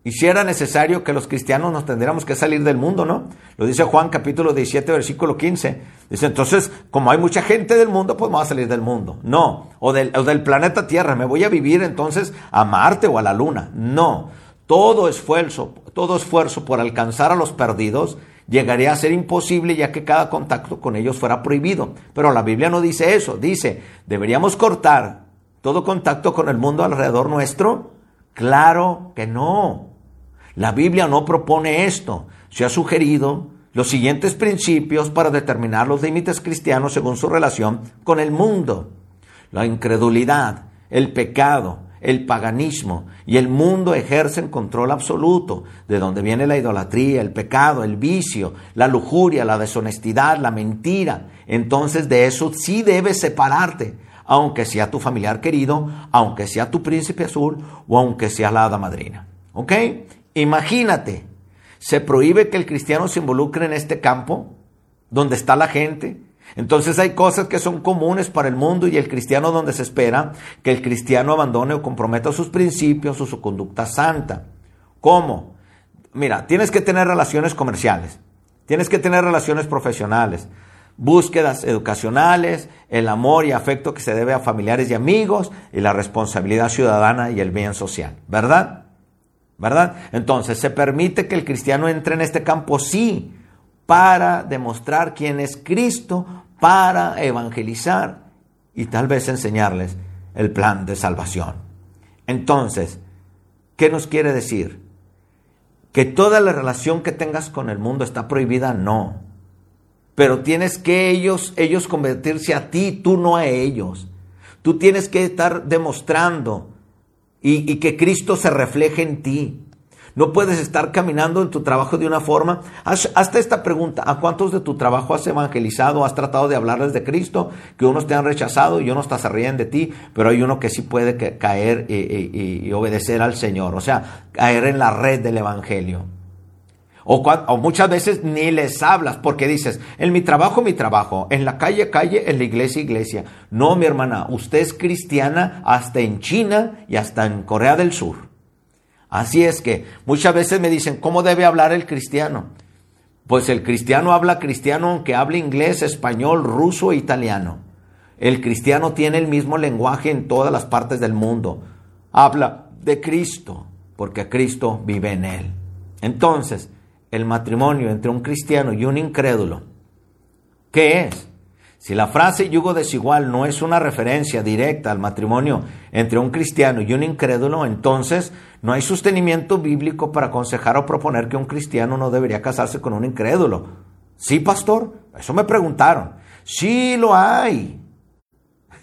y si era necesario que los cristianos nos tendríamos que salir del mundo, ¿no? Lo dice Juan capítulo 17, versículo 15. Dice, entonces, como hay mucha gente del mundo, pues vamos a salir del mundo. No. O del planeta Tierra, me voy a vivir entonces a Marte o a la Luna. No. Todo esfuerzo, todo esfuerzo por alcanzar a los perdidos llegaría a ser imposible ya que cada contacto con ellos fuera prohibido. Pero la Biblia no dice eso. Dice, deberíamos cortar todo contacto con el mundo alrededor nuestro. Claro que no. La Biblia no propone esto. Se ha sugerido los siguientes principios para determinar los límites cristianos según su relación con el mundo. La incredulidad, el pecado, el paganismo y el mundo ejercen control absoluto, de donde viene la idolatría, el pecado, el vicio, la lujuria, la deshonestidad, la mentira. Entonces de eso sí debes separarte, aunque sea tu familiar querido, aunque sea tu príncipe azul o aunque sea la hada madrina. ¿Ok? Imagínate, se prohíbe que el cristiano se involucre en este campo donde está la gente. Entonces hay cosas que son comunes para el mundo y el cristiano donde se espera que el cristiano abandone o comprometa sus principios o su conducta santa. ¿Cómo? Mira, tienes que tener relaciones comerciales, tienes que tener relaciones profesionales, búsquedas educacionales, el amor y afecto que se debe a familiares y amigos y la responsabilidad ciudadana y el bien social, ¿verdad? ¿Verdad? Entonces, ¿se permite que el cristiano entre en este campo? Sí, para demostrar quién es Cristo, para evangelizar y tal vez enseñarles el plan de salvación. Entonces, ¿qué nos quiere decir? ¿Que toda la relación que tengas con el mundo está prohibida? No. Pero tienes que ellos, ellos convertirse a ti, tú no a ellos. Tú tienes que estar demostrando y, que Cristo se refleje en ti. No puedes estar caminando en tu trabajo de una forma. hasta esta pregunta, ¿a cuántos de tu trabajo has evangelizado, has tratado de hablarles de Cristo? Que unos te han rechazado y unos te se ríen de ti, pero hay uno que sí puede caer y obedecer al Señor, o sea, caer en la red del Evangelio. O, muchas veces ni les hablas porque dices, en mi trabajo, mi trabajo, en la calle, calle, en la iglesia, iglesia. No, mi hermana, usted es cristiana hasta en China y hasta en Corea del Sur. Así es que muchas veces me dicen, ¿cómo debe hablar el cristiano? Pues el cristiano habla cristiano aunque hable inglés, español, ruso e italiano. El cristiano tiene el mismo lenguaje en todas las partes del mundo. Habla de Cristo, porque Cristo vive en él. Entonces, el matrimonio entre un cristiano y un incrédulo, ¿qué es? Si la frase yugo desigual no es una referencia directa al matrimonio entre un cristiano y un incrédulo, entonces no hay sostenimiento bíblico para aconsejar o proponer que un cristiano no debería casarse con un incrédulo. ¿Sí, pastor? Eso me preguntaron. Sí, lo hay.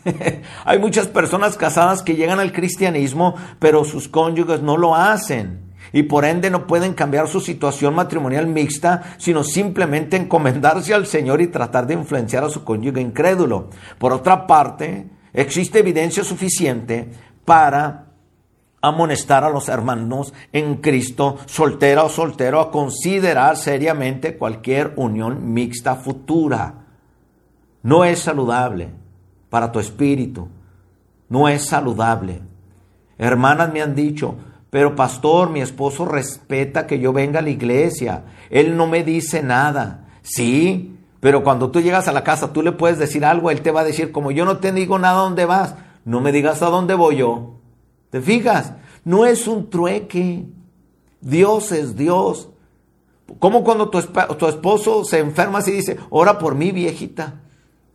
hay muchas personas casadas que llegan al cristianismo, pero sus cónyuges no lo hacen. Y por ende no pueden cambiar su situación matrimonial mixta, sino simplemente encomendarse al Señor y tratar de influenciar a su cónyuge incrédulo. Por otra parte, existe evidencia suficiente para amonestar a los hermanos en Cristo, soltera o soltero, a considerar seriamente cualquier unión mixta futura. No es saludable para tu espíritu, no es saludable. Hermanas me han dicho, pero pastor, mi esposo respeta que yo venga a la iglesia. Él no me dice nada. Sí, pero cuando tú llegas a la casa, tú le puedes decir algo, él te va a decir, como yo no te digo nada dónde vas, no me digas a dónde voy yo. ¿Te fijas? No es un trueque. Dios es Dios. Como cuando tu, tu esposo se enferma y dice, ora por mí, viejita.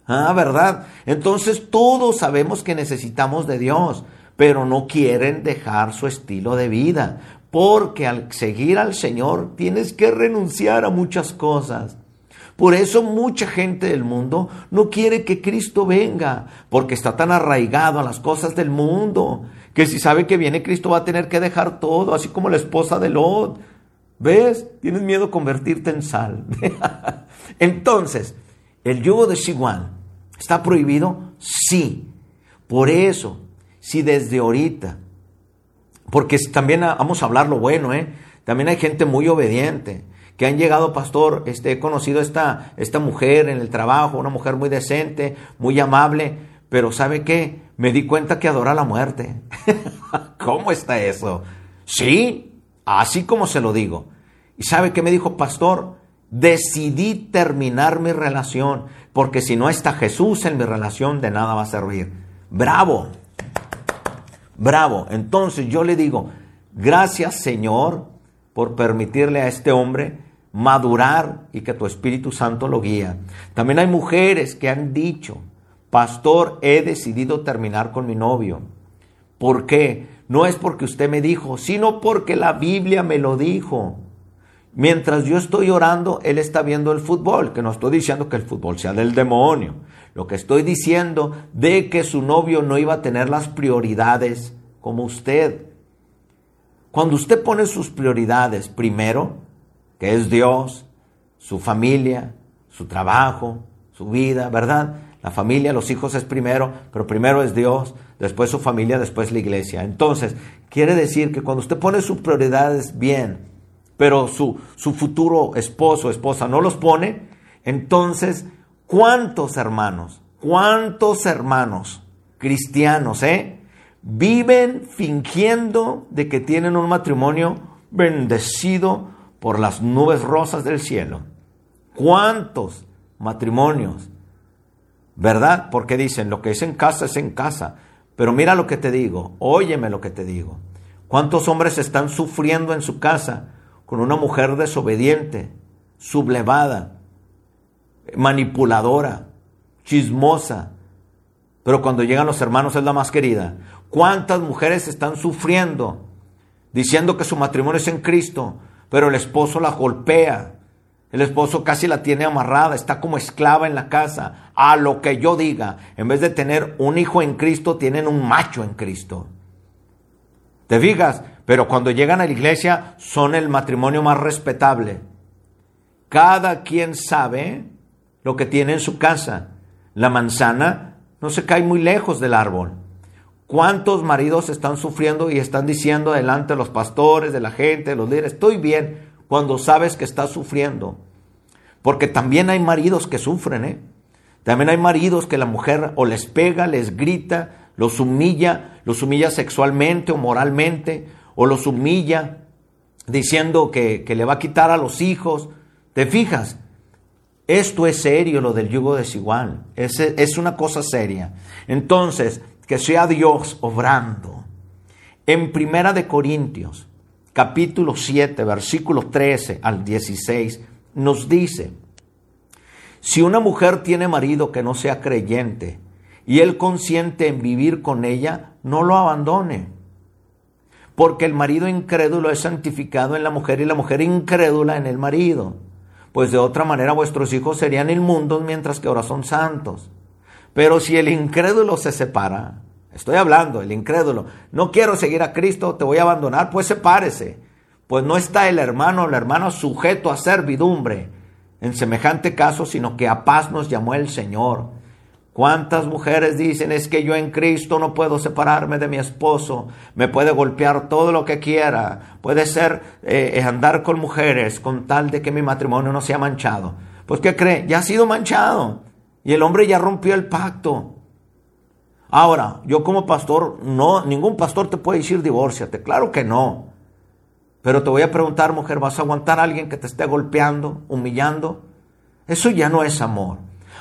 Ah, ¿verdad? Entonces todos sabemos que necesitamos de Dios pero no quieren dejar su estilo de vida, porque al seguir al Señor tienes que renunciar a muchas cosas. Por eso mucha gente del mundo no quiere que Cristo venga, porque está tan arraigado a las cosas del mundo, que si sabe que viene Cristo va a tener que dejar todo, así como la esposa de Lot. ¿Ves? Tienes miedo a convertirte en sal. Entonces, ¿el yugo desigual está prohibido? Sí. Por eso, si desde ahorita, porque también vamos a hablar lo bueno, ¿eh? También hay gente muy obediente, que han llegado, pastor, este, he conocido esta, esta mujer en el trabajo, una mujer muy decente, muy amable, pero ¿sabe qué? Me di cuenta que adora la muerte. ¿Cómo está eso? Sí, así como se lo digo. ¿Y sabe qué me dijo, pastor? Decidí terminar mi relación, porque si no está Jesús en mi relación, de nada va a servir. Bravo, Bravo. Entonces yo le digo, gracias Señor por permitirle a este hombre madurar y que tu Espíritu Santo lo guía. También hay mujeres que han dicho, pastor, he decidido terminar con mi novio. ¿Por qué? No es porque usted me dijo, sino porque la Biblia me lo dijo. Mientras yo estoy orando, él está viendo el fútbol, que no estoy diciendo que el fútbol sea del demonio. Lo que estoy diciendo de que su novio no iba a tener las prioridades como usted. Cuando usted pone sus prioridades primero, que es Dios, su familia, su trabajo, su vida, ¿verdad? La familia, los hijos es primero, pero primero es Dios, después su familia, después la iglesia. Entonces, quiere decir que cuando usted pone sus prioridades bien, pero su, su futuro esposo o esposa no los pone, entonces ¿Cuántos hermanos? ¿Cuántos hermanos cristianos, eh? Viven fingiendo de que tienen un matrimonio bendecido por las nubes rosas del cielo. ¿Cuántos matrimonios? ¿Verdad? Porque dicen, lo que es en casa es en casa. Pero mira lo que te digo, óyeme lo que te digo. ¿Cuántos hombres están sufriendo en su casa con una mujer desobediente, sublevada, manipuladora, chismosa, pero cuando llegan los hermanos es la más querida. ¿Cuántas mujeres están sufriendo diciendo que su matrimonio es en Cristo, pero el esposo la golpea? El esposo casi la tiene amarrada, está como esclava en la casa, a lo que yo diga. En vez de tener un hijo en Cristo, tienen un macho en Cristo. ¿Te fijas? Pero cuando llegan a la iglesia son el matrimonio más respetable. Cada quien sabe lo que tiene en su casa. La manzana no se cae muy lejos del árbol. ¿Cuántos maridos están sufriendo y están diciendo delante de los pastores, de la gente, de los líderes, estoy bien, cuando sabes que estás sufriendo? Porque también hay maridos que sufren, ¿eh? También hay maridos que la mujer o les pega, les grita, los humilla, los humilla sexualmente o moralmente, o los humilla diciendo que, que le va a quitar a los hijos. ¿Te fijas? Esto es serio, lo del yugo desigual. Es, es una cosa seria. Entonces, que sea Dios obrando. En Primera de Corintios, capítulo 7, versículos 13 al 16, nos dice, si una mujer tiene marido que no sea creyente y él consiente en vivir con ella, no lo abandone. Porque el marido incrédulo es santificado en la mujer y la mujer incrédula en el marido pues de otra manera vuestros hijos serían inmundos mientras que ahora son santos. Pero si el incrédulo se separa, estoy hablando, el incrédulo, no quiero seguir a Cristo, te voy a abandonar, pues sepárese. pues no está el hermano o la hermana sujeto a servidumbre en semejante caso, sino que a paz nos llamó el Señor. ¿Cuántas mujeres dicen es que yo en Cristo no puedo separarme de mi esposo? Me puede golpear todo lo que quiera. Puede ser eh, andar con mujeres con tal de que mi matrimonio no sea manchado. Pues ¿qué cree? Ya ha sido manchado. Y el hombre ya rompió el pacto. Ahora, yo como pastor, no, ningún pastor te puede decir divórciate. Claro que no. Pero te voy a preguntar, mujer, ¿vas a aguantar a alguien que te esté golpeando, humillando? Eso ya no es amor.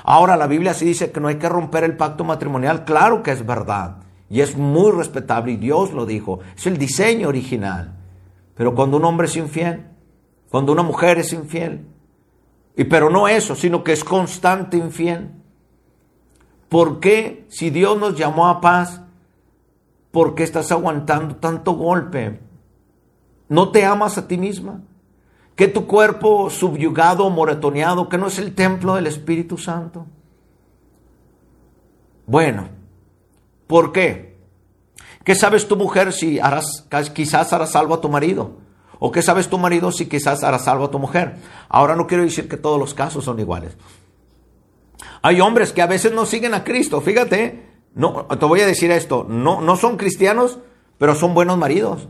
Ahora la Biblia sí dice que no hay que romper el pacto matrimonial. Claro que es verdad. Y es muy respetable y Dios lo dijo. Es el diseño original. Pero cuando un hombre es infiel, cuando una mujer es infiel, y pero no eso, sino que es constante infiel. ¿Por qué si Dios nos llamó a paz, por qué estás aguantando tanto golpe? ¿No te amas a ti misma? ¿Que tu cuerpo subyugado, moretoneado, que no es el templo del Espíritu Santo? Bueno, ¿por qué? ¿Qué sabes tu mujer si harás, quizás harás salvo a tu marido? ¿O qué sabes tu marido si quizás harás salvo a tu mujer? Ahora no quiero decir que todos los casos son iguales. Hay hombres que a veces no siguen a Cristo, fíjate. No, te voy a decir esto, no, no son cristianos, pero son buenos maridos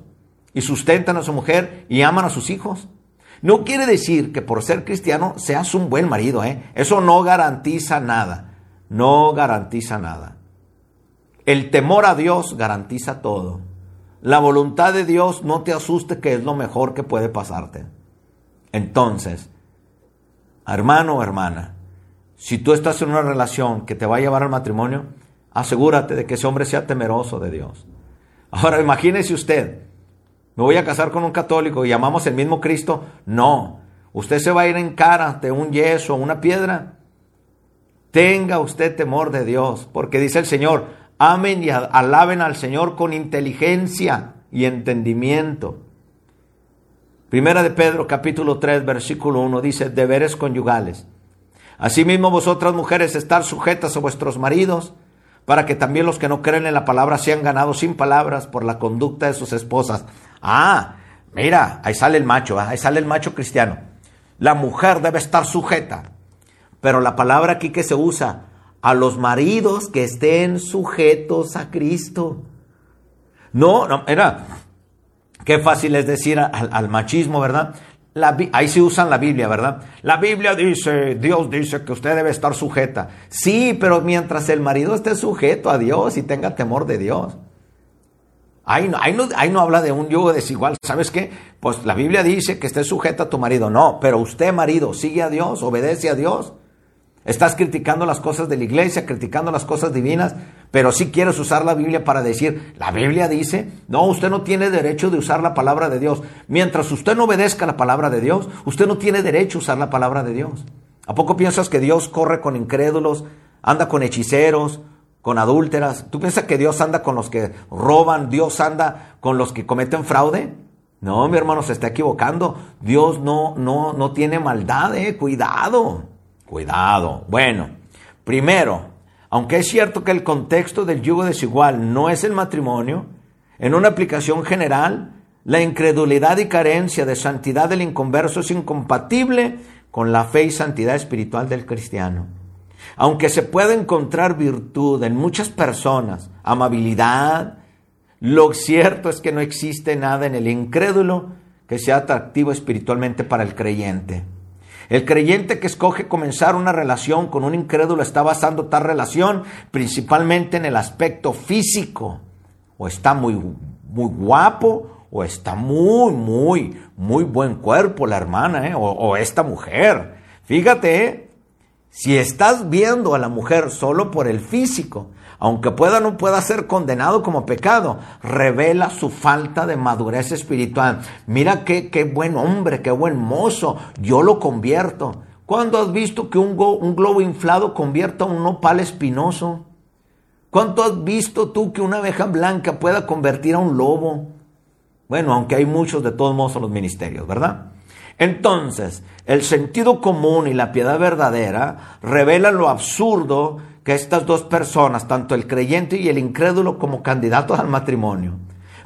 y sustentan a su mujer y aman a sus hijos. No quiere decir que por ser cristiano seas un buen marido, ¿eh? Eso no garantiza nada. No garantiza nada. El temor a Dios garantiza todo. La voluntad de Dios no te asuste que es lo mejor que puede pasarte. Entonces, hermano o hermana, si tú estás en una relación que te va a llevar al matrimonio, asegúrate de que ese hombre sea temeroso de Dios. Ahora imagínese usted, me voy a casar con un católico y llamamos el mismo Cristo. No, usted se va a ir en cara de un yeso, una piedra. Tenga usted temor de Dios, porque dice el Señor, amen y alaben al Señor con inteligencia y entendimiento. Primera de Pedro capítulo 3 versículo 1 dice, deberes conyugales. Asimismo vosotras mujeres estar sujetas a vuestros maridos, para que también los que no creen en la palabra sean ganados sin palabras por la conducta de sus esposas Ah, mira, ahí sale el macho, ahí sale el macho cristiano. La mujer debe estar sujeta. Pero la palabra aquí que se usa, a los maridos que estén sujetos a Cristo. No, no, era, qué fácil es decir al, machismo, ¿verdad? ahí sí usan la Biblia, ¿verdad? La Biblia dice, Dios dice que usted debe estar sujeta. Sí, pero mientras el marido esté sujeto a Dios y tenga temor de Dios. Ahí no, ahí, no, habla de un yugo desigual. ¿Sabes qué? Pues la Biblia dice que esté sujeta a tu marido. No, pero usted, marido, sigue a Dios, obedece a Dios. Estás criticando las cosas de la iglesia, criticando las cosas divinas, pero si quieres usar la Biblia para decir, la Biblia dice, no, usted no tiene derecho de usar la palabra de Dios. Mientras usted no obedezca la palabra de Dios, usted no tiene derecho a usar la palabra de Dios. ¿A poco piensas que Dios corre con incrédulos, anda con hechiceros, con adúlteras. ¿Tú piensas que Dios anda con los que roban? ¿Dios anda con los que cometen fraude? No, mi hermano, se está equivocando. Dios no, no, no tiene maldad, eh. Cuidado, cuidado. Bueno, primero, aunque es cierto que el contexto del yugo desigual no es el matrimonio, en una aplicación general, la incredulidad y carencia de santidad del inconverso es incompatible con la fe y santidad espiritual del cristiano. Aunque se puede encontrar virtud en muchas personas, amabilidad, lo cierto es que no existe nada en el incrédulo que sea atractivo espiritualmente para el creyente. El creyente que escoge comenzar una relación con un incrédulo está basando tal relación principalmente en el aspecto físico. O está muy, muy guapo, o está muy, muy, muy buen cuerpo la hermana, ¿eh? o, o, esta mujer. Fíjate, ¿eh? Si estás viendo a la mujer solo por el físico, aunque pueda no pueda ser condenado como pecado, revela su falta de madurez espiritual. Mira qué, qué buen hombre, qué buen mozo, yo lo convierto. ¿Cuándo has visto que un, un globo inflado convierta a un nopal espinoso? ¿Cuánto has visto tú que una abeja blanca pueda convertir a un lobo? Bueno, aunque hay muchos de todos modos en los ministerios, ¿verdad? Entonces, el sentido común y la piedad verdadera revelan lo absurdo que estas dos personas, tanto el creyente y el incrédulo, como candidatos al matrimonio,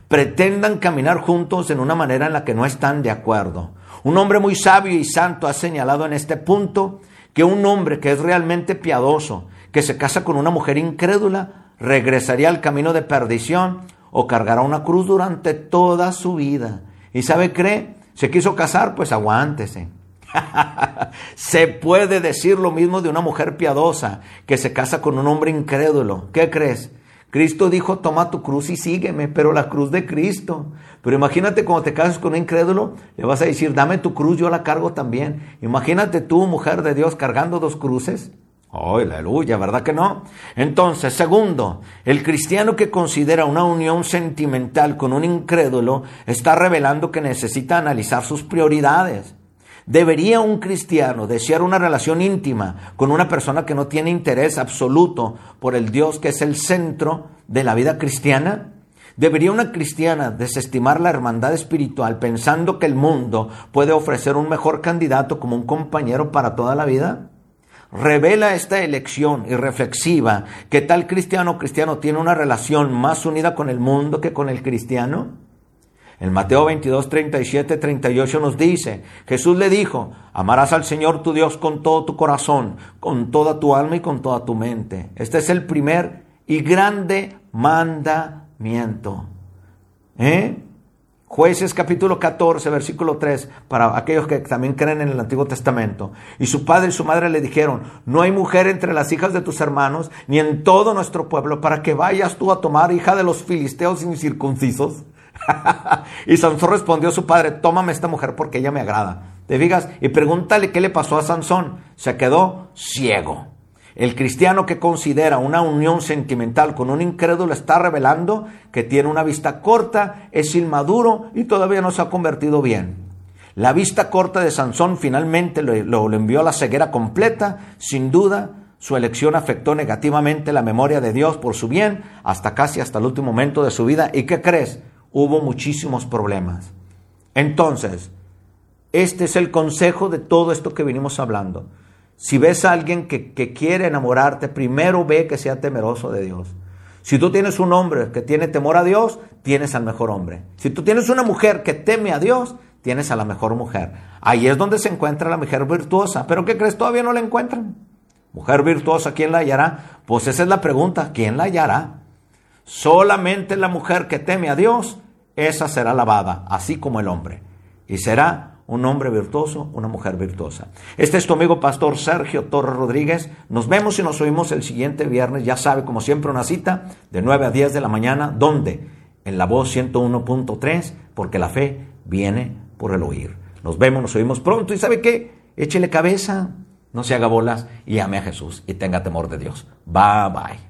pretendan caminar juntos en una manera en la que no están de acuerdo. Un hombre muy sabio y santo ha señalado en este punto que un hombre que es realmente piadoso, que se casa con una mujer incrédula, regresaría al camino de perdición o cargará una cruz durante toda su vida. ¿Y sabe cree? ¿Se quiso casar? Pues aguántese. se puede decir lo mismo de una mujer piadosa que se casa con un hombre incrédulo. ¿Qué crees? Cristo dijo, toma tu cruz y sígueme, pero la cruz de Cristo. Pero imagínate cuando te casas con un incrédulo, le vas a decir, dame tu cruz, yo la cargo también. Imagínate tú, mujer de Dios, cargando dos cruces. Oh, aleluya, ¿verdad que no? Entonces, segundo, el cristiano que considera una unión sentimental con un incrédulo está revelando que necesita analizar sus prioridades. ¿Debería un cristiano desear una relación íntima con una persona que no tiene interés absoluto por el Dios que es el centro de la vida cristiana? ¿Debería una cristiana desestimar la hermandad espiritual pensando que el mundo puede ofrecer un mejor candidato como un compañero para toda la vida? Revela esta elección irreflexiva que tal cristiano o cristiano tiene una relación más unida con el mundo que con el cristiano? En Mateo 22, 37, 38 nos dice, Jesús le dijo, amarás al Señor tu Dios con todo tu corazón, con toda tu alma y con toda tu mente. Este es el primer y grande mandamiento. ¿Eh? Jueces capítulo 14, versículo 3, para aquellos que también creen en el Antiguo Testamento. Y su padre y su madre le dijeron, no hay mujer entre las hijas de tus hermanos, ni en todo nuestro pueblo, para que vayas tú a tomar hija de los filisteos incircuncisos. y Sansón respondió a su padre, tómame esta mujer porque ella me agrada. Te digas, y pregúntale qué le pasó a Sansón. Se quedó ciego. El cristiano que considera una unión sentimental con un incrédulo está revelando que tiene una vista corta, es inmaduro y todavía no se ha convertido bien. La vista corta de Sansón finalmente lo, envió a la ceguera completa, sin duda. Su elección afectó negativamente la memoria de Dios por su bien hasta casi hasta el último momento de su vida. ¿Y qué crees? Hubo muchísimos problemas. Entonces, este es el consejo de todo esto que venimos hablando. Si ves a alguien que, quiere enamorarte, primero ve que sea temeroso de Dios. Si tú tienes un hombre que tiene temor a Dios, tienes al mejor hombre. Si tú tienes una mujer que teme a Dios, tienes a la mejor mujer. Ahí es donde se encuentra la mujer virtuosa. ¿Pero qué crees? Todavía no la encuentran. Mujer virtuosa, ¿quién la hallará? Pues esa es la pregunta, ¿quién la hallará? Solamente la mujer que teme a Dios, esa será lavada, así como el hombre. Y será un hombre virtuoso, una mujer virtuosa. Este es tu amigo pastor Sergio Torres Rodríguez. Nos vemos y nos oímos el siguiente viernes. Ya sabe, como siempre, una cita de 9 a 10 de la mañana. ¿Dónde? En la voz 101.3, porque la fe viene por el oír. Nos vemos, nos oímos pronto. ¿Y sabe qué? Échele cabeza, no se haga bolas y ame a Jesús y tenga temor de Dios. Bye bye.